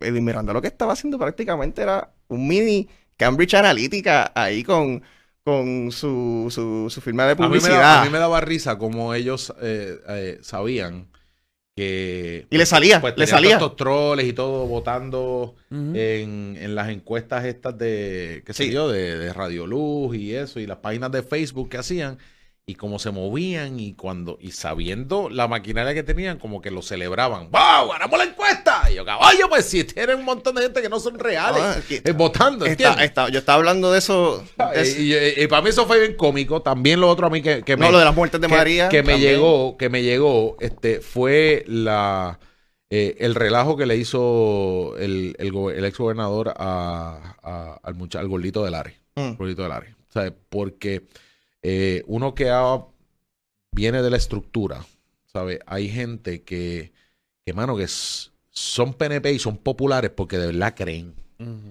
Edwin Miranda lo que estaba haciendo prácticamente era un mini Cambridge Analytica ahí con, con su, su, su firma de A mí, me publicidad. da- a mí me daba risa como ellos eh, eh, sabían que... Y le salía, pues, le salía. estos troles y todo votando en, en las encuestas estas de, qué sé Sí. yo, de, de Radio Luz y eso, y las páginas de Facebook que hacían, y cómo se movían, y cuando, y sabiendo la maquinaria que tenían, como que lo celebraban. ¡Wow! ¡Ganamos la encuesta! Y yo, caballo, pues si tienen un montón de gente que no son reales Ah, es eh, votando, Está- yo estaba hablando de eso. de Eh, y, y- y para mí eso fue bien cómico. También lo otro a mí que, que me, no, lo de las muertes de que, María. que me llegó, que me llegó, este, fue la eh, el relajo que le hizo el, el, ex gobernador a, a- al mucha- al gordito del Ares. Mm. Gordito del. Porque eh, uno que ha- viene de la estructura, ¿sabes? Hay gente que, que mano, que s- son PNP y son populares porque de verdad creen.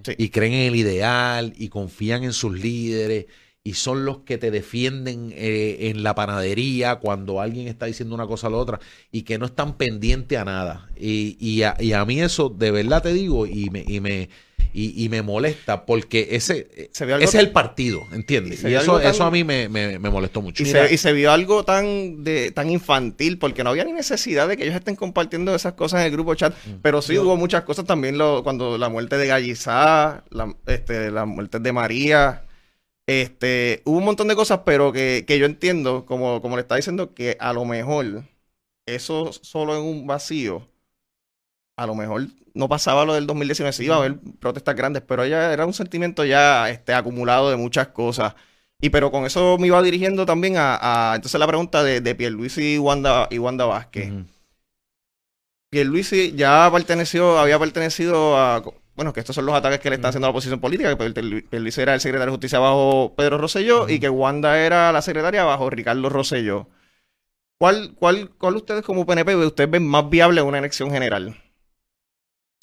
Sí. y creen en el ideal y confían en sus líderes y son los que te defienden eh, en la panadería cuando alguien está diciendo una cosa a la otra y que no están pendientes a nada. Y, y a, y a mí eso de verdad te digo y me, y me, y, y me molesta porque ese, ese es el partido, ¿entiendes? y eso, tan- eso a mí me, me- me molestó mucho. Y se, y se vio algo tan de tan infantil, porque no había ni necesidad de que ellos estén compartiendo esas cosas en el grupo chat. Mm. Pero sí hubo muchas cosas también, lo, cuando la muerte de Gallizá, la, este, la muerte de María. Este, hubo un montón de cosas, pero que, que yo entiendo, como, como le está diciendo, que a lo mejor eso solo en un vacío, a lo mejor no pasaba lo del 2019, sí iba a haber protestas grandes, pero ya era un sentimiento ya este, acumulado de muchas cosas. Y pero con eso me iba dirigiendo también a, a- entonces la pregunta de, de Pierluisi y Wanda, y Wanda Vázquez. Ujú. Pierluisi ya perteneció, había pertenecido a, bueno, que estos son los ataques que le están haciendo a la oposición política, que Pierlu- Pierluisi era el secretario de justicia bajo Pedro Rosselló y que Wanda era la secretaria bajo Ricardo Rosselló. ¿Cuál, cuál, cuál ustedes como PNP ustedes ven más viable una elección general?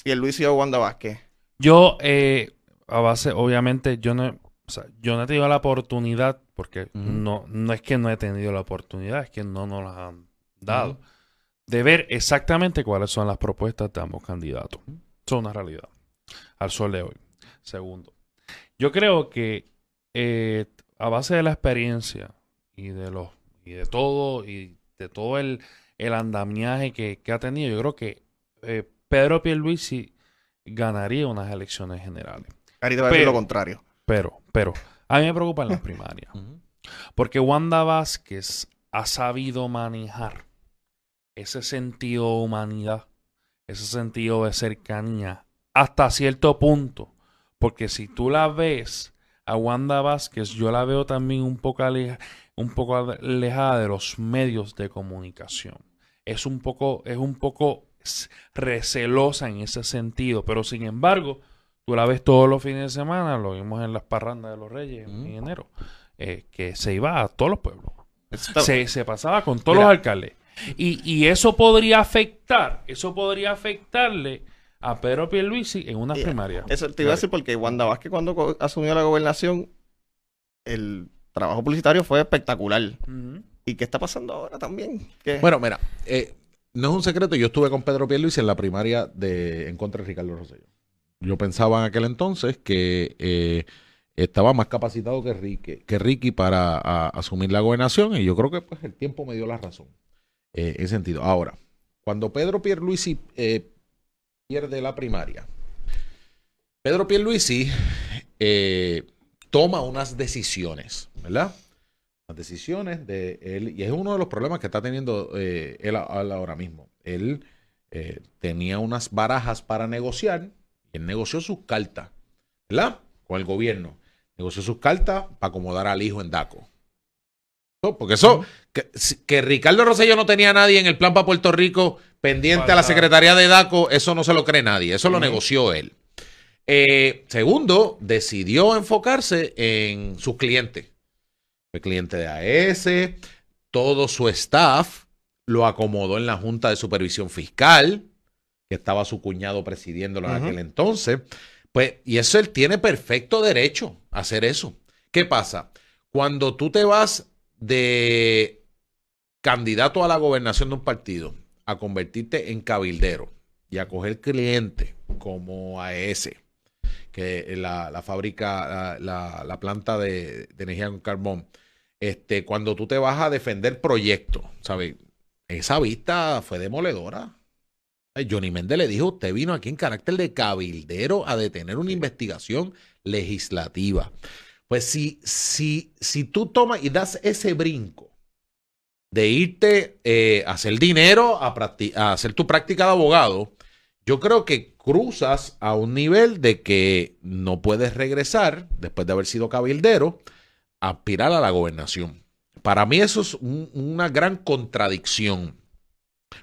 Pierluisi o Wanda Vázquez. Yo, eh, a base, obviamente, yo no, o sea, yo no he tenido la oportunidad, porque no, no es que no he tenido la oportunidad, es que no nos las han dado, de ver exactamente cuáles son las propuestas de ambos candidatos. Eso es una realidad, al sol de hoy. Segundo, yo creo que eh, a base de la experiencia y de los y de todo y de todo el, el andamiaje que, que ha tenido, yo creo que eh, Pedro Pierluisi ganaría unas elecciones generales. Te va a decir Pero- lo contrario. Pero, pero, a mí me preocupan las primarias. Porque Wanda Vázquez ha sabido manejar ese sentido de humanidad, ese sentido de cercanía, hasta cierto punto. Porque si tú la ves a Wanda Vázquez, yo la veo también un poco, aleja- un poco alejada de los medios de comunicación. Es un poco, es un poco recelosa en ese sentido, pero sin embargo, tú la ves todos los fines de semana, lo vimos en las parrandas de los Reyes en, Mm. en enero, eh, que se iba a todos los pueblos. Se, se pasaba con todos Mira. los alcaldes. Y, y eso podría afectar, eso podría afectarle a Pedro Pierluisi en unas Yeah. primarias. Eso te iba a decir porque Wanda Vázquez cuando asumió la gobernación, el trabajo publicitario fue espectacular. ¿Y qué está pasando ahora también? ¿Qué? Bueno, mira, eh, no es un secreto, yo estuve con Pedro Pierluisi en la primaria de en contra de Ricardo Rosselló. Yo pensaba en aquel entonces que eh, estaba más capacitado que Ricky, que Ricky para a- asumir la gobernación y yo creo que pues, el tiempo me dio la razón eh, en ese sentido. Ahora, cuando Pedro Pierluisi eh, pierde la primaria, Pedro Pierluisi eh, toma unas decisiones, ¿verdad? Las decisiones de él, y es uno de los problemas que está teniendo eh, él, ahora mismo. Él eh, tenía unas barajas para negociar y él negoció sus cartas, ¿verdad? Con el gobierno. Negoció sus cartas para acomodar al hijo en DACO. Porque eso, que Ricardo Rosselló no tenía a nadie en el plan para Puerto Rico pendiente a la. Secretaría de DACO, eso no se lo cree nadie, eso lo negoció él. Eh, segundo, decidió enfocarse en sus clientes. El cliente de AES, todo su staff lo acomodó en la Junta de Supervisión Fiscal, que estaba su cuñado presidiéndolo en aquel entonces. Pues, y eso él tiene perfecto derecho a hacer eso. ¿Qué pasa? Cuando tú te vas de candidato a la gobernación de un partido a convertirte en cabildero y a coger cliente como AES, que la, la fábrica, la, la- la planta de, de energía con carbón, este, cuando tú te vas a defender proyectos, ¿sabes? Esa vista fue demoledora. Johnny Méndez le dijo, usted vino aquí en carácter de cabildero a detener una investigación legislativa. Pues si, si, si tú tomas y das ese brinco de irte eh, a hacer dinero, a, hacer tu práctica de abogado, yo creo que cruzas a un nivel de que no puedes regresar, después de haber sido cabildero, a aspirar a la gobernación. Para mí eso es un- una gran contradicción.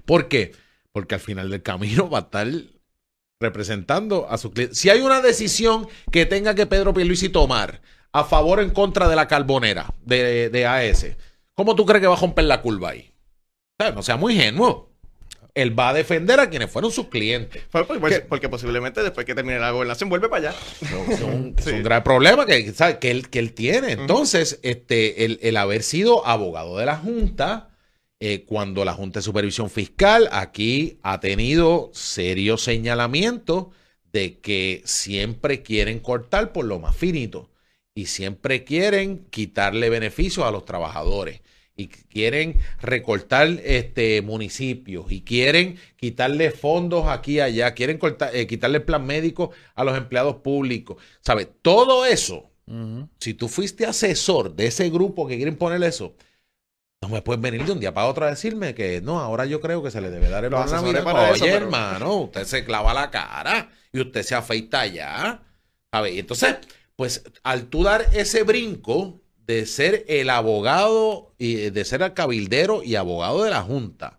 ¿Por qué? Porque al final del camino va a estar representando a su cliente. Si hay una decisión que tenga que Pedro Pierluisi tomar a favor o en contra de la carbonera de, de AS, ¿cómo tú crees que va a romper la curva ahí? O sea, no sea muy ingenuo. Él va a defender a quienes fueron sus clientes. Fue por- por- ¿Qué? porque posiblemente después que termine la gobernación vuelve para allá. No, es, un, es Sí. un gran problema que, ¿sabe? que, él, que él tiene. Entonces, este, el, el haber sido abogado de la Junta, eh, cuando la Junta de Supervisión Fiscal aquí ha tenido serios señalamientos de que siempre quieren cortar por lo más finito y siempre quieren quitarle beneficios a los trabajadores y quieren recortar este municipios y quieren quitarle fondos aquí y allá, quieren cortar, eh, quitarle el plan médico a los empleados públicos. ¿Sabes? Todo eso, si tú fuiste asesor de ese grupo que quieren poner eso, no me puedes venir de un día para otro a decirme que no, ahora yo creo que se le debe dar el para eso, Oye, pero- hermano, usted se clava la cara y usted se afeita ya. A ver, y entonces, pues al tú dar ese brinco de ser el abogado y de ser el cabildero y abogado de la Junta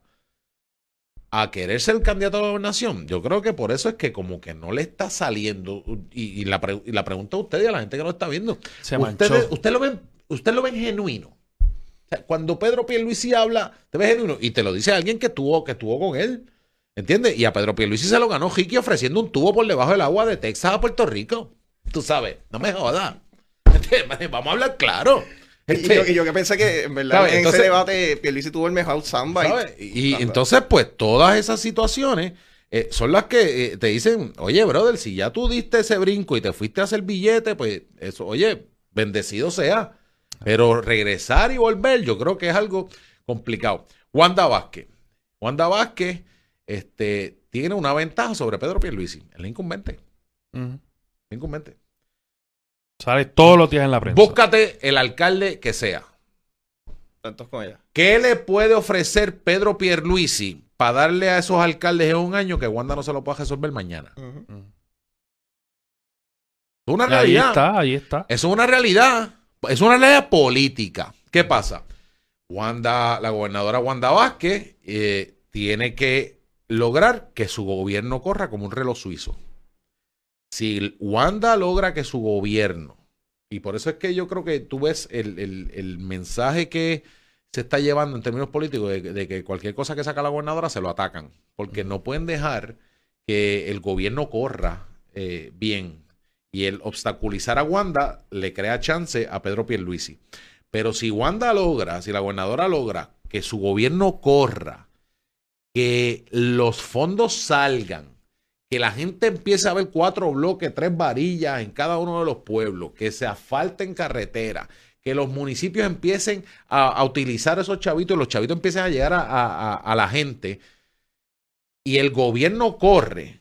a querer ser el candidato a la gobernación, yo creo que por eso es que como que no le está saliendo. Y, y la, pre- y la pregunta a usted y a la gente que lo está viendo. Se Usted, usted lo ven, usted lo ven genuino. O sea, cuando Pedro Pierluisi habla, te ve genuino y te lo dice alguien que estuvo, que estuvo con él. ¿Entiendes? Y a Pedro Pierluisi se lo ganó Ricky ofreciendo un tubo por debajo del agua de Texas a Puerto Rico. Tú sabes, no me jodas. ¿Entiendes? Vamos a hablar claro. Y Este, yo, y yo que pensé que, en verdad, ¿Sabes? en Entonces- ese debate, Pierluisi tuvo el mejor samba. y-. Y, entonces, pues, todas esas situaciones eh, son las que eh, te dicen, oye, brother, si ya tú diste ese brinco y te fuiste a hacer billete, pues eso, oye, bendecido sea. Pero regresar y volver, yo creo que es algo complicado. Wanda Vázquez. Wanda Vázquez este, tiene una ventaja sobre Pedro Pierluisi. El incumbente. Incumbente. Sale todos los días en la prensa. Búscate el alcalde que sea. Tantos con ella. ¿Qué le puede ofrecer Pedro Pierluisi para darle a esos alcaldes en un año que Wanda no se lo pueda resolver mañana? Es una Ahí realidad. está, ahí está. Es una realidad. Es una realidad política. ¿Qué pasa? Wanda, la gobernadora Wanda Vázquez eh, tiene que lograr que su gobierno corra como un reloj suizo. Si Wanda logra que su gobierno, y por eso es que yo creo que tú ves el, el- el mensaje que se está llevando en términos políticos de, de que cualquier cosa que saca la gobernadora se lo atacan, porque no pueden dejar que el gobierno corra eh, bien y el obstaculizar a Wanda le crea chance a Pedro Pierluisi. Pero si Wanda logra, si la gobernadora logra que su gobierno corra, que los fondos salgan, que la gente empiece a ver cuatro bloques, tres varillas en cada uno de los pueblos, que se asfalten carretera, que los municipios empiecen a, a utilizar esos chavitos y los chavitos empiecen a llegar a, a- la gente y el gobierno corre,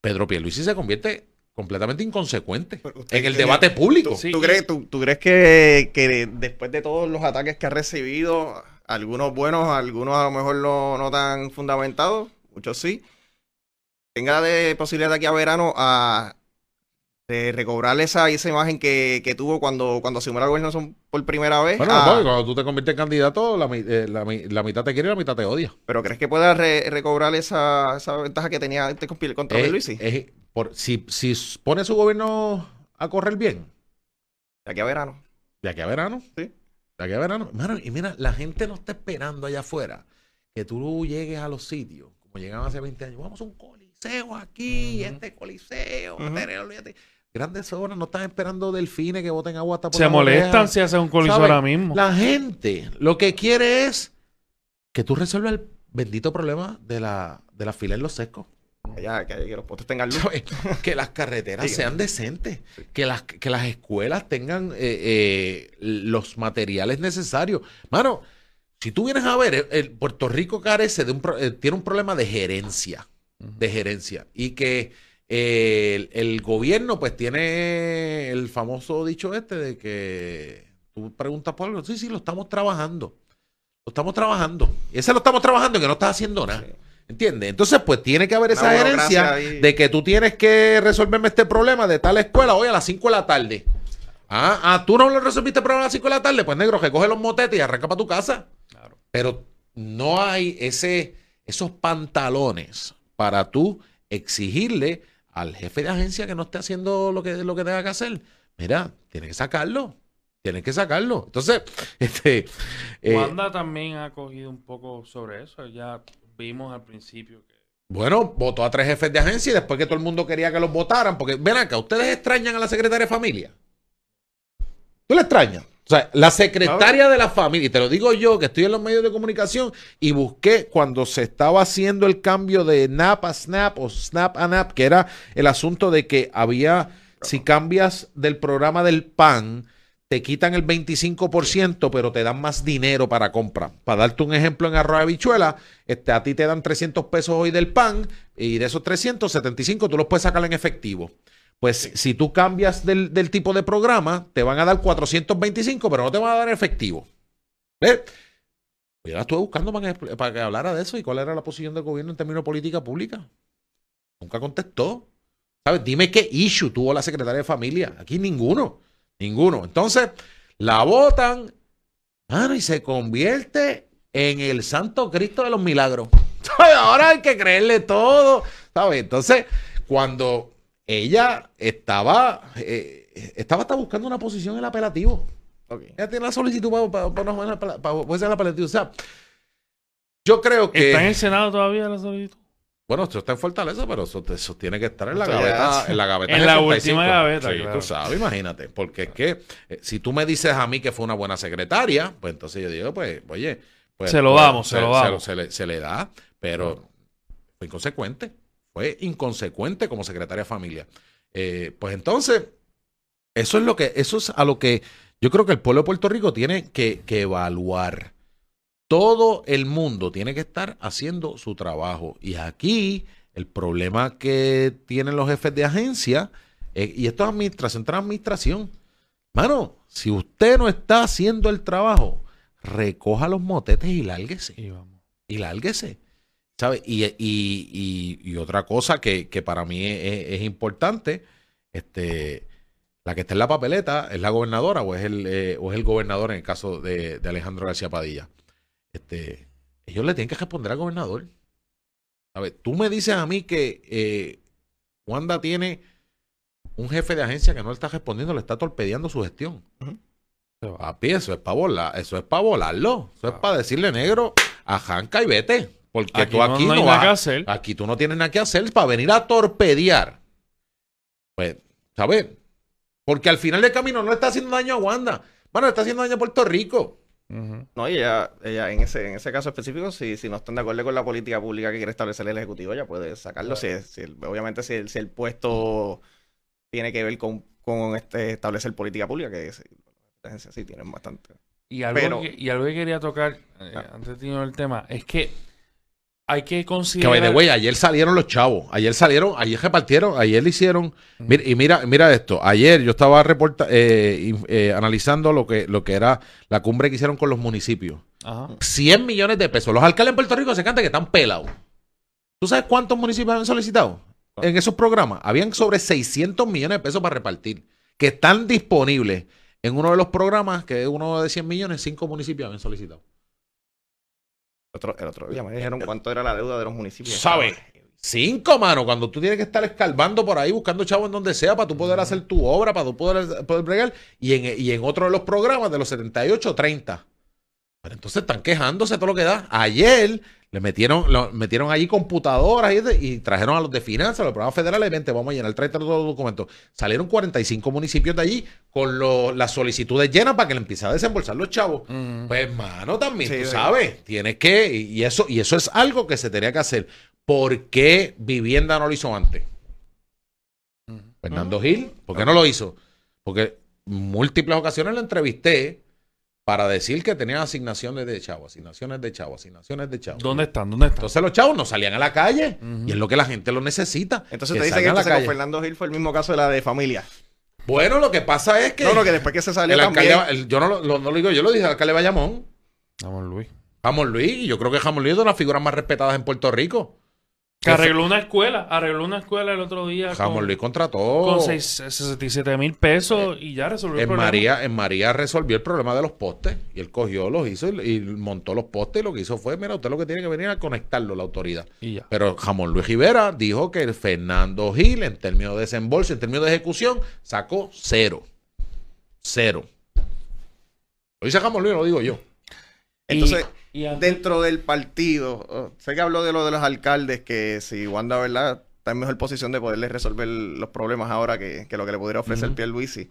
Pedro Pierluisi se convierte completamente inconsecuente en el debate público. Sí. ¿Tú, crees, tú, tú crees que, que después de todos los ataques que ha recibido, algunos buenos, algunos a lo mejor no, no tan fundamentados, muchos sí, tenga de posibilidad de aquí a verano a de recobrar esa, esa imagen que, que tuvo cuando, cuando asumió la gobernación por primera vez? Bueno, a- no, cuando tú te conviertes en candidato, la, eh, la mi- la mitad te quiere y la mitad te odia. ¿Pero crees que pueda re- recobrar esa, esa ventaja que tenía antes con, contra Es- Luisi? es- por- si, si pone su gobierno a correr bien, De aquí a verano. de aquí a verano, Sí. de aquí a verano, mano, y mira, la gente no está esperando allá afuera que tú llegues a los sitios, como llegaban hace 20 años, vamos a un coliseo aquí, este coliseo, olvídate. grandes obras no están esperando delfines que boten agua hasta por Se molestan orejas. si hace un coliseo ¿Sabe? ahora mismo. La gente lo que quiere es que tú resuelvas el bendito problema de la, de la fila en los secos. Ya, que, que los postes tengan luz. Que las carreteras Sí. sean decentes, que las, que las escuelas tengan eh, eh, los materiales necesarios. Mano, si tú vienes a ver, el, el Puerto Rico carece de un, pro- eh, tiene un problema de gerencia, de gerencia, y que eh, el, el gobierno pues tiene el famoso dicho este de que tú preguntas por algo, sí, sí, lo estamos trabajando, lo estamos trabajando, y ese lo estamos trabajando que no está haciendo nada. Sí. ¿Entiendes? Entonces, pues tiene que haber esa gerencia de que tú tienes que resolverme este problema de tal escuela hoy a las 5 de la tarde. Ah, ah, tú no lo resolviste el problema a las 5 de la tarde, pues negro, recoge los motetes y arranca para tu casa. Claro. Pero no hay ese, esos pantalones para tú exigirle al jefe de agencia que no esté haciendo lo que, lo que tenga que hacer. Mira, tiene que sacarlo. Tiene que sacarlo. Entonces, este. eh, Wanda también ha cogido un poco sobre eso. Ya vimos al principio que. Bueno, votó a tres jefes de agencia y después que todo el mundo quería que los votaran, porque ven acá, ¿ustedes extrañan a la secretaria de familia? ¿Tú la extrañas? O sea, la secretaria de la familia, y te lo digo yo, que estoy en los medios de comunicación y busqué cuando se estaba haciendo el cambio de NAP a SNAP o SNAP a NAP, que era el asunto de que había, si cambias del programa del PAN, te quitan el 25%, pero te dan más dinero para compra. Para darte un ejemplo en arroz de habichuela, este, a ti te dan 300 pesos hoy del pan y de esos 300, 75 tú los puedes sacar en efectivo. Pues si tú cambias del, del tipo de programa, te van a dar 425, pero no te van a dar efectivo. ¿Ves? Yo la estuve buscando para que, para que hablara de eso y cuál era la posición del gobierno en términos de política pública. Nunca contestó. ¿Sabes? Dime qué issue tuvo la secretaria de familia. Aquí ninguno. Ninguno. Entonces, la votan, mano, y se convierte en el Santo Cristo de los milagros. Ahora hay que creerle todo. ¿Sabes? Entonces, cuando ella estaba, eh, estaba hasta buscando una posición en el apelativo. Ella tiene la solicitud para, para, para, para, para, para ponerse en el apelativo. O sea, yo creo que. ¿Está en el Senado todavía la solicitud? Bueno, esto está en Fortaleza, pero eso, eso tiene que estar en la gaveta. En la gaveta En la 65. última gaveta, Sí, claro. tú sabes, imagínate. Porque es que eh, si tú me dices a mí que fue una buena secretaria, pues entonces yo digo, pues, oye. Pues, Se lo pues, damos, se lo damos. Se, le, se le da, pero fue inconsecuente. Fue inconsecuente como secretaria de familia. Eh, pues entonces, eso es lo que, eso es a lo que yo creo que el pueblo de Puerto Rico tiene que, que evaluar. Todo el mundo tiene que estar haciendo su trabajo. Y aquí el problema que tienen los jefes de agencia, eh, y esto es administración tras administración. Mano, si usted no está haciendo el trabajo, recoja los motetes y lárguese Y vamos. y lárguese. ¿Sabe? Y, y- y- y otra cosa que, que para mí es, es importante, este, la que está en la papeleta es la gobernadora o es el, eh, o es el gobernador en el caso de, de Alejandro García Padilla. Este, ellos le tienen que responder al gobernador. ¿Sabe? Tú me dices a mí que eh, Wanda tiene un jefe de agencia que no le está respondiendo, le está torpedeando su gestión. Se va. Papi, eso es para volar, eso es para volarlo. Eso es Ah. para decirle negro, arranca y vete. Porque Aquí tú no- aquí no no, hay nada vas- que hacer. Aquí tú no tienes nada que hacer para venir a torpedear. Pues, ¿sabes? Porque al final del camino no le está haciendo daño a Wanda. Bueno, le está haciendo daño a Puerto Rico. No, y ella, ella en ese, en ese caso específico, si, si no están de acuerdo con la política pública que quiere establecer el Ejecutivo, ella puede sacarlo. Si, si el- obviamente, si el, si el puesto tiene que ver con, con este, establecer política pública, que es, las agencias sí tienen bastante. Y algo, Pero- que, y algo que quería tocar eh, Ah. antes de ir al tema es que hay que Que, considerar. by the way, ayer salieron los chavos. Ayer salieron, ayer repartieron, ayer le hicieron. Mira, y mira, mira esto. Ayer yo estaba reporta, eh, eh, analizando lo que, lo que era la cumbre que hicieron con los municipios. Ajá. 100 millones de pesos. Los alcaldes en Puerto Rico se cantan que están pelados. ¿Tú sabes cuántos municipios han solicitado en esos programas? Habían sobre 600 millones de pesos para repartir, que están disponibles en uno de los programas, que es uno de 100 millones, cinco municipios habían solicitado. Otro, el otro día me dijeron cuánto era la deuda de los municipios. ¿Sabe? Cinco, mano, cuando tú tienes que estar escarbando por ahí, buscando chavos en donde sea, para tú poder hacer tu obra, para tú poder, poder bregar, y en, y en otro de los programas de los 78, 30. Pero entonces están quejándose todo lo que da. Ayer le metieron, lo- metieron allí computadoras y, de- y trajeron a los de finanzas, a los programas federales, vente, vamos a llenar, tráete todos los documentos. Salieron 45 municipios de allí con lo- las solicitudes llenas para que le empiece a desembolsar los chavos. Pues, mano, también, Sí, tú sabes, tienes que, y eso, y eso es algo que se tenía que hacer. ¿por qué Vivienda no lo hizo antes? Fernando Gil, ¿por qué no lo hizo? Porque múltiples ocasiones lo entrevisté para decir que tenía asignaciones de chavo, asignaciones de chavo, asignaciones de chavo. ¿Dónde están? ¿Dónde están? Entonces los chavos no salían a la calle y es lo que la gente lo necesita. Entonces te dicen que entonces con. Fernando Gil fue el mismo caso de la de familia. Bueno, lo que pasa es que No, no, que después que se salió el también. alcalde, el- yo no lo, lo- no lo digo, yo lo dije al alcalde Bayamón, Vamos, Luis. Jamón Luis, y yo creo que Jamón Luis es de las figuras más respetadas en Puerto Rico. Que arregló una escuela, arregló una escuela el otro día Jamón con, Luis contrató con seis- 67 mil pesos y ya resolvió el en problema. María, en María resolvió el problema de los postes y él cogió, los hizo y, y montó los postes y lo que hizo fue, mira, usted lo que tiene que venir a conectarlo la autoridad. Y ya. Pero Jamón Luis Rivera dijo que el Fernando Gil, en términos de desembolso, en términos de ejecución, sacó cero. Cero. Lo dice Jamón Luis, lo digo yo. Entonces, Y- y dentro del partido, oh, sé que habló de lo de los alcaldes, que si Wanda, ¿verdad? Está en mejor posición de poderle resolver los problemas ahora que, que lo que le pudiera ofrecer Ujú. Pierluisi.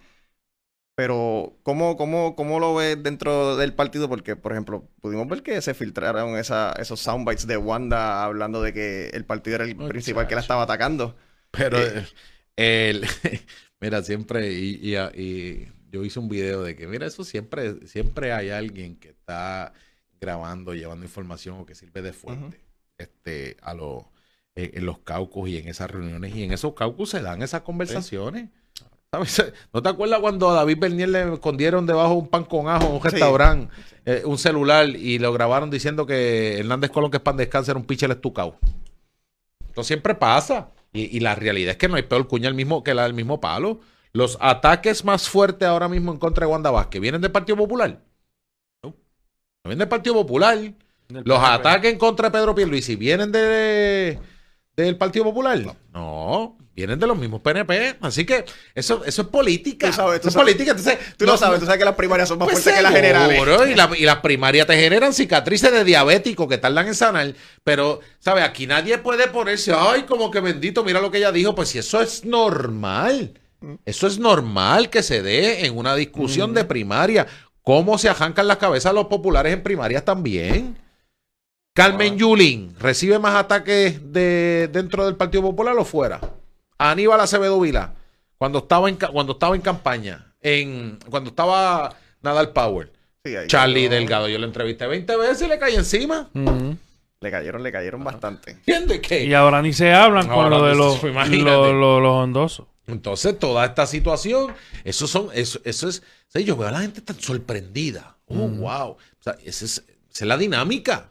Pero, ¿cómo, cómo, ¿cómo lo ves dentro del partido? Porque, por ejemplo, pudimos ver que se filtraron esa, esos soundbites de Wanda hablando de que el partido era el Muchacho. principal que la estaba atacando. Pero Eh. eh, el, mira, siempre, y, y- y yo hice un video de que, mira, eso siempre, siempre hay alguien que está grabando, llevando información o que sirve de fuente este, a los en, en los caucus y en esas reuniones. Y en esos caucus se dan esas conversaciones. ¿Sabes? ¿No te acuerdas cuando a David Bernier le escondieron debajo de un pan con ajo en un Sí. restaurante eh, un celular y lo grabaron diciendo que Hernández Colón, que es pan descansa, era un pichel estucado? Esto siempre pasa. Y, y la realidad es que no hay peor cuña el mismo, que la del mismo palo. Los ataques más fuertes ahora mismo en contra de Wanda Vázquez vienen del Partido Popular. No. No vienen del Partido Popular. del Los PNP. ataques en contra de Pedro Pierluisi vienen de, del Partido Popular. No. vienen de los mismos PNP. Así que eso, eso es política. Tú sabes, Eso tú es sabes. política. Entonces, Tú lo sabes, tú sabes que las primarias son más pues fuertes que las generales. Y, la- y las primarias te generan cicatrices de diabético que tardan en sanar. Pero, ¿sabes? Aquí nadie puede ponerse, ay, como que bendito, mira lo que ella dijo. Pues si eso es normal. Eso es normal que se dé en una discusión de primaria. ¿Cómo se ajancan las cabezas los populares en primarias también? Carmen Ah. Yulín recibe más ataques de, dentro del Partido Popular o fuera. Aníbal Acevedo Vila, cuando estaba en, cuando estaba en campaña, en, cuando estaba Nadal Power. Sí, ahí Charlie quedó. Delgado, yo lo entrevisté 20 veces y le caí encima. Le cayeron, le cayeron bastante. ¿Entiendes qué? Y ahora ni se hablan con lo de los, los, los, los hondosos. Entonces, toda esta situación, eso son, eso, eso es, sea, yo veo a la gente tan sorprendida. Oh, wow. O sea, esa es, esa es la dinámica.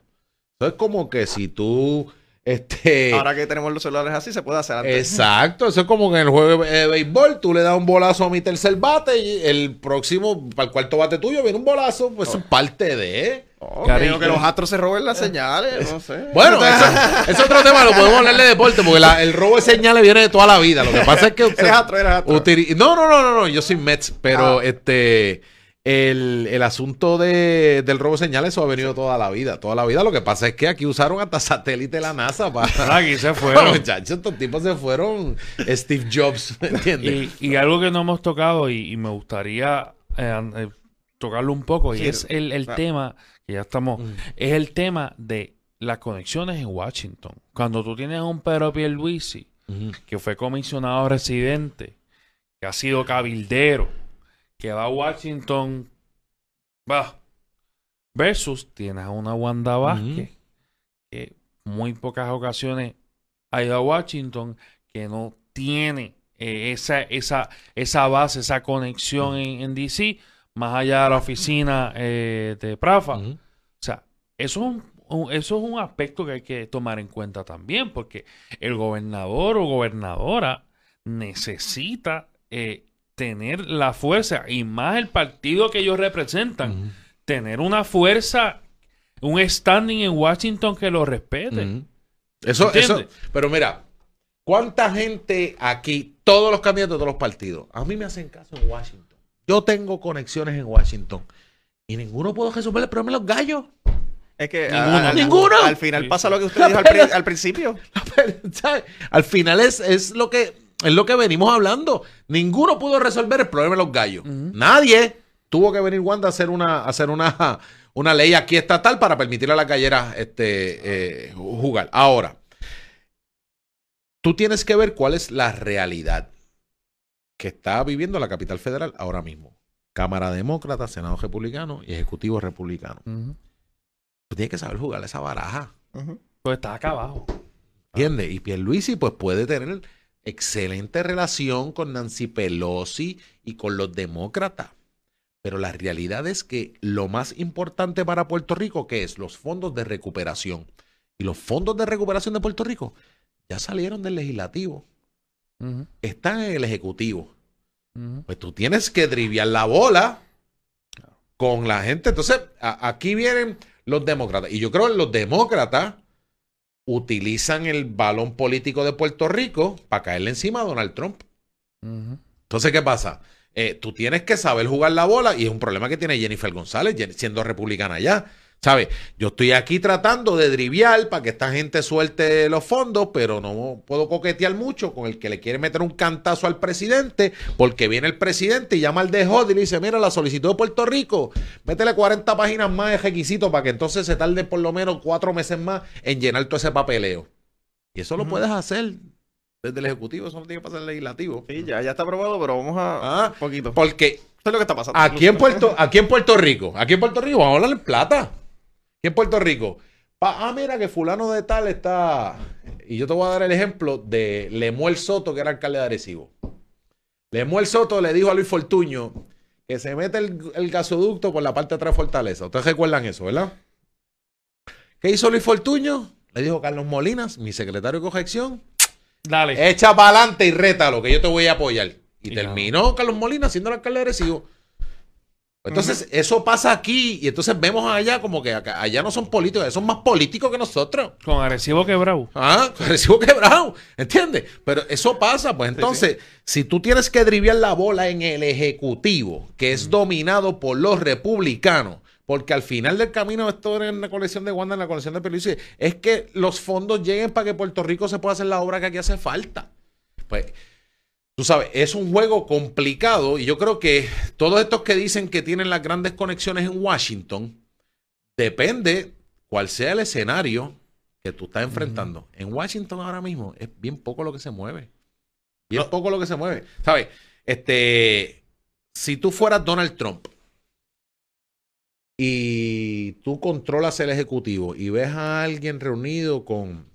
Eso es como que si tú, este, Ahora que tenemos los celulares así, se puede hacer antes. Exacto, eso es como en el juego de béisbol, tú le das un bolazo a mi tercer bate y el próximo, para el cuarto bate tuyo, viene un bolazo, pues es parte de... Oh, creo que los astros se roben las señales, no sé. Bueno, eso, es otro tema, lo podemos hablar de deporte, porque la- el robo de señales viene de toda la vida. Lo que pasa es que... Eres astro, eres astro. no, no, no, no, no, yo soy Mets, pero Ah. este... El, el asunto de, del robo de señales, eso ha venido toda la vida. Toda la vida. Lo que pasa es que aquí usaron hasta satélite de la NASA para... Aquí se Bueno, fueron. muchachos, estos tipos se fueron Steve Jobs, ¿me entiendes? Y, y algo que no hemos tocado y, y me gustaría eh, eh, tocarlo un poco, y es el, el claro. tema, que ya estamos, Mm. es el tema de las conexiones en Washington. Cuando tú tienes a un Pedro Pierluisi, Ujú. que fue comisionado residente, que ha sido cabildero, que va a Washington, va, versus tienes a una Wanda Vázquez, que muy pocas ocasiones ha ido a Washington, que no tiene eh, esa, esa, esa base, esa conexión en, en DC, más allá de la oficina eh, de Prafa. O sea, eso es un, eso es un aspecto que hay que tomar en cuenta también, porque el gobernador o gobernadora necesita eh, tener la fuerza, y más el partido que ellos representan, tener una fuerza, un standing en Washington que lo respete. Eso, eso, ¿Entiendes? pero mira, ¿cuánta gente aquí, todos los candidatos de todos los partidos, a mí me hacen caso en Washington? Yo tengo conexiones en Washington y ninguno puedo resolver el problema de los gallos. Es que Ninguno. al- Ninguno. al final pasa lo que usted dijo al, pri- al principio. Al final es, es lo que es lo que venimos hablando. Ninguno pudo resolver el problema de los gallos. Nadie tuvo que venir Wanda a hacer una, a hacer una, una ley aquí estatal para permitirle a las galleras este, eh, jugar. Ahora, tú tienes que ver cuál es la realidad que está viviendo la capital federal ahora mismo. Cámara Demócrata, Senado Republicano y Ejecutivo Republicano. Ujú. Tú tienes que saber jugar esa baraja. Pues está acá abajo. ¿Entiendes? Y Pierluisi pues puede tener excelente relación con Nancy Pelosi y con los demócratas. Pero la realidad es que lo más importante para Puerto Rico, que es los fondos de recuperación. Y los fondos de recuperación de Puerto Rico ya salieron del legislativo, Están en el ejecutivo. Pues tú tienes que driviar la bola con la gente. Entonces, aquí vienen los demócratas. Y yo creo que los demócratas utilizan el balón político de Puerto Rico para caerle encima a Donald Trump. Entonces, ¿qué pasa? Eh, tú tienes que saber jugar la bola y es un problema que tiene Jennifer González siendo republicana ya. ¿Sabes? Yo estoy aquí tratando de driviar para que esta gente suelte los fondos, pero no puedo coquetear mucho con el que le quiere meter un cantazo al presidente, porque viene el presidente y llama al de y le dice, mira, la solicitud de Puerto Rico, métele 40 páginas más de requisitos para que entonces se tarde por lo menos cuatro meses más en llenar todo ese papeleo. Y eso lo puedes hacer desde el Ejecutivo, eso no tiene que pasar en el Legislativo. Sí, ya, ya está aprobado, pero vamos a Ah, un poquito. Porque Eso es lo que está pasando. Aquí en Puerto, aquí en Puerto Rico, aquí en Puerto Rico, vamos a hablar en plata. Aquí en Puerto Rico. Pa- ah, mira que fulano de tal está. Y yo te voy a dar el ejemplo de Lemuel Soto, que era alcalde de Arecibo. Lemuel Soto le dijo a Luis Fortuño que se mete el, el gasoducto por la parte de atrás de Fortaleza. Ustedes recuerdan eso, ¿verdad? ¿Qué hizo Luis Fortuño? Le dijo Carlos Molinas, mi secretario de corrección, Dale. Echa para adelante y rétalo, que yo te voy a apoyar. Y Y terminó Carlos Molina siendo el alcalde de Arecibo. Entonces, eso pasa aquí y entonces vemos allá como que acá- allá no son políticos, son más políticos que nosotros. Con agresivo quebrado. Ah, recibo quebrado, ¿entiendes? Pero eso pasa, pues entonces, si tú tienes que driviar la bola en el Ejecutivo, que es dominado por los republicanos, porque al final del camino, esto en la colección de Wanda, en la colección de Peluche, es que los fondos lleguen para que Puerto Rico se pueda hacer la obra que aquí hace falta. Pues, tú sabes, es un juego complicado y yo creo que todos estos que dicen que tienen las grandes conexiones en Washington, depende cuál sea el escenario que tú estás enfrentando. En Washington ahora mismo es bien poco lo que se mueve. Bien No. poco lo que se mueve. ¿Sabes? Este, si tú fueras Donald Trump y tú controlas el ejecutivo y ves a alguien reunido con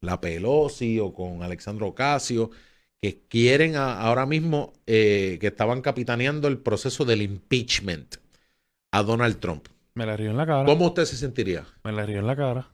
la Pelosi o con Alexandro Ocasio que quieren a- ahora mismo eh, que estaban capitaneando el proceso del impeachment a Donald Trump. Me la río en la cara. ¿Cómo usted se sentiría? Me la río en la cara.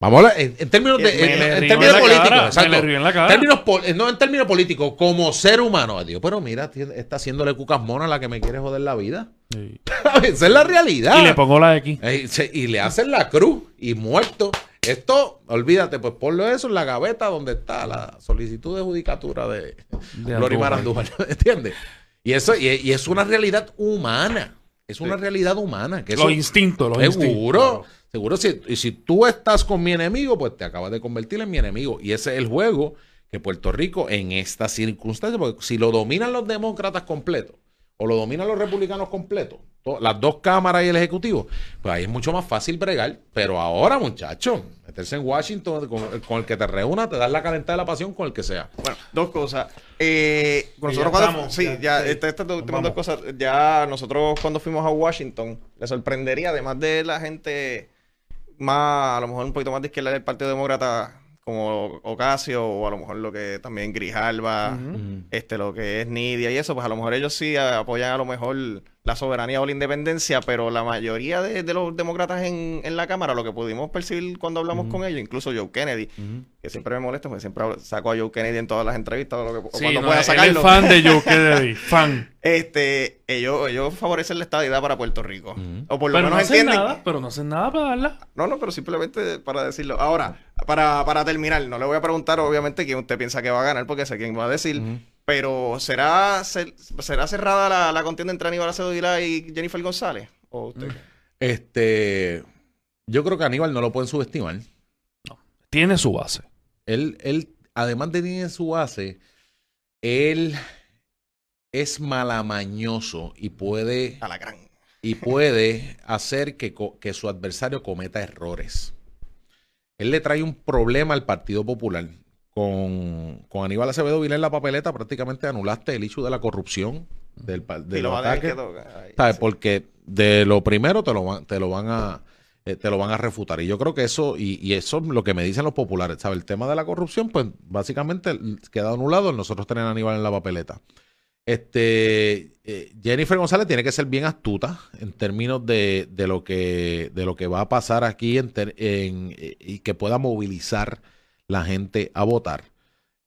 Vamos a en, en términos de Me en- Me en, términos políticos, en. Términos pol- no en términos políticos, como ser humano. Adiós, pero mira, está haciéndole cucas mona a la que me quiere joder la vida. Sí. Esa es la realidad. Y le pongo la X. Se- y le hacen la cruz y muerto. Esto, olvídate, pues ponlo eso en la gaveta donde está la solicitud de judicatura de, De Glorimar Andújar. Andújar, ¿entiendes? Y eso y, y es una realidad humana. Es una Sí. realidad humana. Que Los instintos, los instintos. seguro, seguro. Si, y si tú estás con mi enemigo, pues te acabas de convertir en mi enemigo. Y ese es el juego que Puerto Rico en estas circunstancias, porque si lo dominan los demócratas completos o lo dominan los republicanos completos, to- las dos cámaras y el ejecutivo, pues ahí es mucho más fácil bregar. Pero ahora, muchachos, meterse en Washington con, con el que te reúna, te das la calentada de la pasión con el que sea. Bueno, dos cosas. Eh, ya nosotros cuando, estamos, sí, ya, ya, sí. estas dos últimas Vamos. dos cosas. Ya nosotros cuando fuimos a Washington, le sorprendería, además de la gente más, a lo mejor un poquito más de izquierda del Partido Demócrata, como Ocasio, o a lo mejor lo que también Grijalba, este, lo que es Nidia y eso, pues a lo mejor ellos sí apoyan a lo mejor la soberanía o la independencia, pero la mayoría de, de los demócratas en, en la Cámara, lo que pudimos percibir cuando hablamos con ellos, incluso Joe Kennedy, que siempre me molesta, porque siempre saco a Joe Kennedy en todas las entrevistas, o, lo que, o Sí, cuando no, pueda él sacarlo. es fan de Joe Kennedy. fan. Este, ellos, ellos favorecen la estadidad para Puerto Rico. O por lo Pero no menos hacen entienden. nada. Pero no hacen nada para darla. No, no, pero simplemente para decirlo. Ahora, para, para terminar, no le voy a preguntar, obviamente, quién usted piensa que va a ganar, porque sé quién va a decir. Pero, ¿será, cer- ¿será cerrada la, la contienda entre Aníbal Acevedo Vilá y Jennifer González? ¿O usted? Este, yo creo que Aníbal no lo pueden subestimar. Tiene su base. Él, él, además de tener su base, él es malamañoso y puede, A la gran. y puede hacer que, co- que su adversario cometa errores. Él le trae un problema al Partido Popular con, con Aníbal Acevedo Vilés en la papeleta, prácticamente anulaste el issue de la corrupción del, pa- de Y lo los van a tener ataques. que tocar. Ay, ¿Sabes? sí. Porque de lo primero te lo van, te lo van a eh, te lo van a refutar. Y yo creo que eso, y, y eso es lo que me dicen los populares, ¿sabes? El tema de la corrupción, pues básicamente l- queda anulado en nosotros tener a Aníbal en la papeleta. Este eh, Jennifer González tiene que ser bien astuta en términos de, de lo que de lo que va a pasar aquí en ter- en, eh, y que pueda movilizar la gente a votar.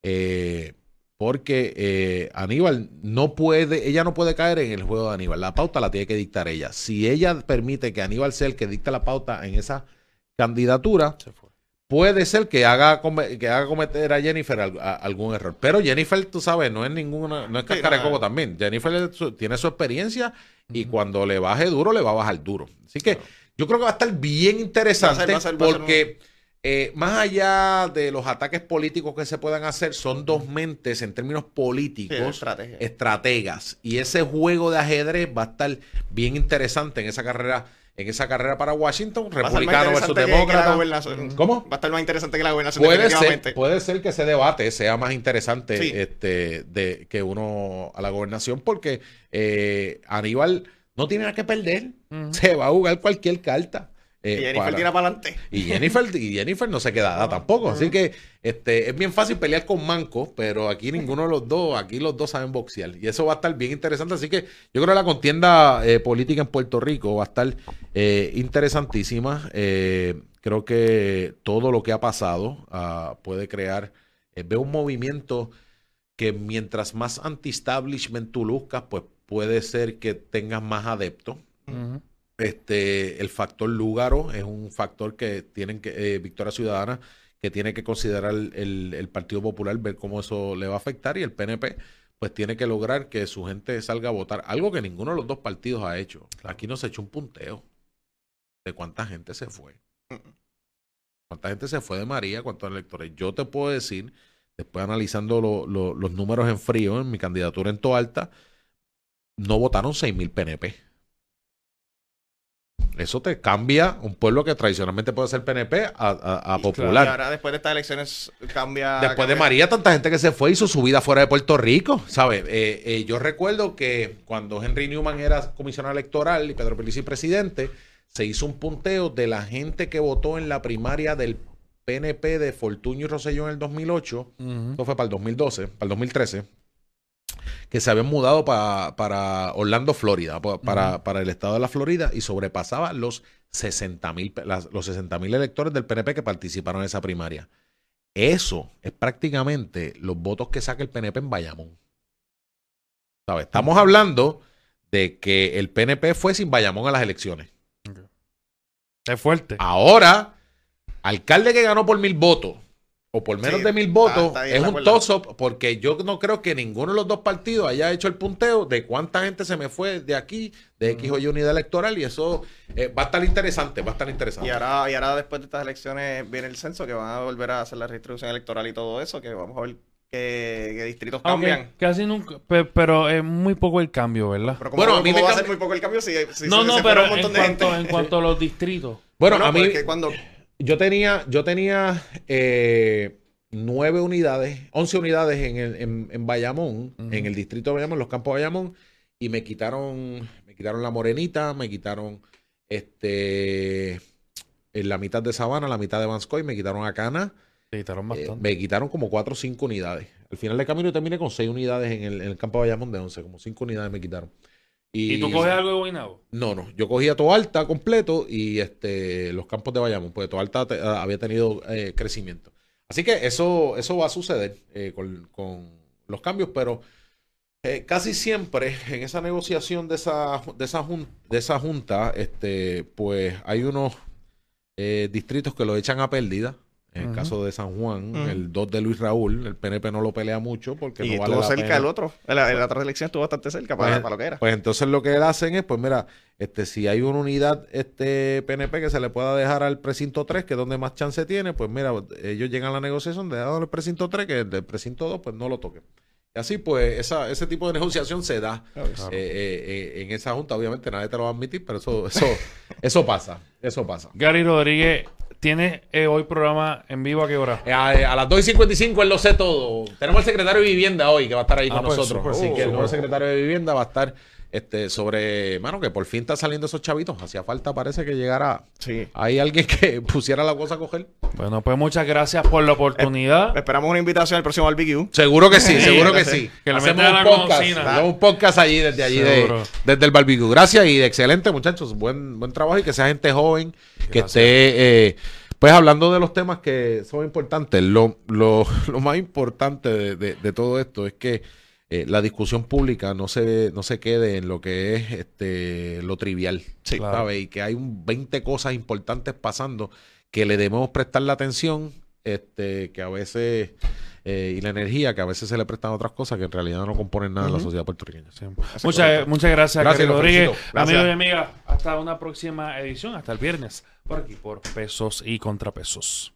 Eh, porque eh, Aníbal no puede, ella no puede caer en el juego de Aníbal. La pauta la tiene que dictar ella. Si ella permite que Aníbal sea el que dicta la pauta en esa candidatura, puede ser que haga, que haga cometer a Jennifer algún error. Pero Jennifer, tú sabes, no es ninguna, no es no. coco también. Jennifer tiene su experiencia y cuando le baje duro, le va a bajar duro. Así que yo creo que va a estar bien interesante Va a ser- va a ser- va a ser porque eh, más allá de los ataques políticos que se puedan hacer, son dos mentes en términos Sí, políticos estrategia. estrategas y ese juego de ajedrez va a estar bien interesante en esa carrera en esa carrera para Washington Va republicano versus que- demócrata. ¿Cómo? Va a estar más interesante que la gobernación puede ser puede ser que ese debate sea más interesante Sí. este de que uno a la gobernación porque eh, Aníbal no tiene nada que perder se va a jugar cualquier carta eh, y Jennifer para- tira para adelante. y Jennifer, y Jennifer no se queda dada tampoco. Así que este, es bien fácil pelear con Manco, pero aquí ninguno de los dos, aquí los dos saben boxear. Y eso va a estar bien interesante. Así que yo creo que la contienda eh, política en Puerto Rico va a estar eh, interesantísima. Eh, creo que todo lo que ha pasado ah, puede crear, eh, veo un movimiento que mientras más anti-establishment tú luzcas, pues puede ser que tengas más adeptos. Ujú. Este, el factor Lúgaro es un factor que tienen que, eh, Victoria Ciudadana, que tiene que considerar el, el- el Partido Popular, ver cómo eso le va a afectar, y el PNP, pues tiene que lograr que su gente salga a votar, algo que ninguno de los dos partidos ha hecho. Aquí no se echó un punteo de cuánta gente se fue. Cuánta gente se fue de María, cuántos electores. Yo te puedo decir, después analizando lo- lo- los números en frío en mi candidatura en Toalta, no votaron 6.000 PNP. Eso te cambia un pueblo que tradicionalmente puede ser PNP a, a- a Y popular. ahora después de estas elecciones cambia. Después de María, tanta gente que se fue hizo su vida fuera de Puerto Rico, ¿sabes? Eh, eh, yo recuerdo que cuando Henry Newman era comisionado electoral y Pedro Pelici presidente, se hizo un punteo de la gente que votó en la primaria del PNP de Fortuño y Rosselló en el 2008 Ujú. eso fue para el 2012, para el 2013, que se habían mudado pa- para Orlando, Florida, pa- para, para el estado de la Florida y sobrepasaba los 60 mil los 60 mil electores del PNP que participaron en esa primaria. Eso es prácticamente los votos que saca el PNP en Bayamón. ¿Sabes? Estamos hablando de que el PNP fue sin Bayamón a las elecciones. Es fuerte. Ahora, alcalde que ganó por mil votos o por menos Sí, de mil votos está es un toss-up porque yo no creo que ninguno de los dos partidos haya hecho el punteo de cuánta gente se me fue de aquí, de X o Y unidad electoral y eso eh, va a estar interesante, va a estar interesante. Y ahora, y ahora después de estas elecciones viene el censo, que van a volver a hacer la redistribución electoral y todo eso, que vamos a ver qué, qué distritos Ah, cambian. Casi nunca, pe- pero es muy poco el cambio, ¿verdad? Pero como, Bueno, a mí me va a ser muy poco el cambio si, si no, se- no, pero un montón en de cuanto, gente. en cuanto a los distritos. bueno, No, a mí porque cuando yo tenía, yo tenía eh, nueve unidades, once unidades en, el, en, en Bayamón, en el distrito de Bayamón, en los campos de Bayamón, y me quitaron, me quitaron la morenita, me quitaron este en la mitad de Sabana, la mitad de Vanscoy, me quitaron a Cana, Sí, quitaron eh, bastante. me quitaron como cuatro o cinco unidades. Al final del camino yo terminé con seis unidades en el, en el campo de Bayamón de once, como cinco unidades me quitaron. ¿Y tú coges algo de Guaynabo? No, no. Yo cogía Toalta completo y este los campos de Bayamón, porque Toalta te- ah, había tenido eh, crecimiento. Así que eso, eso va a suceder eh, con, con los cambios, pero eh, casi siempre en esa negociación de esa, de esa, jun- de esa junta, este, pues hay unos distritos que lo echan a pérdida. En el caso de San Juan, el 2 de Luis Raúl, el PNP no lo pelea mucho porque y no vale estuvo la cerca pena. el otro. En la, en la otra elección estuvo bastante cerca para, Pues- para lo que era. Pues entonces lo que hacen es, pues mira, este, si hay una unidad este PNP que se le pueda dejar al precinto 3, que es donde más chance tiene, pues mira, ellos llegan a la negociación de dar el precinto 3, que el del precinto 2, pues no lo toquen. Y así, pues, esa, ese tipo de negociación se da Claro. eh, eh, eh, en esa junta. Obviamente nadie te lo va a admitir, pero eso, eso, eso pasa. Eso pasa. Gary Rodríguez, ¿Tienes eh, hoy programa en vivo a qué hora? Eh, A, a las 2 y 55 él lo sé todo. Tenemos al secretario de Vivienda hoy que va a estar ahí Ah, con pues, nosotros. súper, Así que el nuevo secretario de Vivienda va a estar este, sobre, mano, que por fin está saliendo esos chavitos. Hacía falta, parece que llegara Sí. ahí alguien que pusiera la cosa a coger. Bueno, pues muchas gracias por la oportunidad. Esperamos una invitación al próximo barbecue. Seguro que sí, Sí, seguro que sí. Que Hacemos un la podcast, hacemos un podcast allí desde allí de, desde el barbecue. Gracias y excelente muchachos, buen buen trabajo y que sea gente joven que esté eh, pues hablando de los temas que son importantes. Lo, lo, lo más importante de, de- de todo esto es que eh, la discusión pública no se no se quede en lo que es este lo trivial, Sí. Claro. ¿sabes? Y que hay un 20 cosas importantes pasando que le debemos prestar la atención, este, que a veces, eh, y la energía, que a veces se le prestan a otras cosas que en realidad no componen nada en la Ujú. sociedad puertorriqueña. Sí. Muchas, muchas gracias, Gracias, Rodríguez. Amigos y amigas, hasta una próxima edición, hasta el viernes, por aquí, por Pesos y Contrapesos.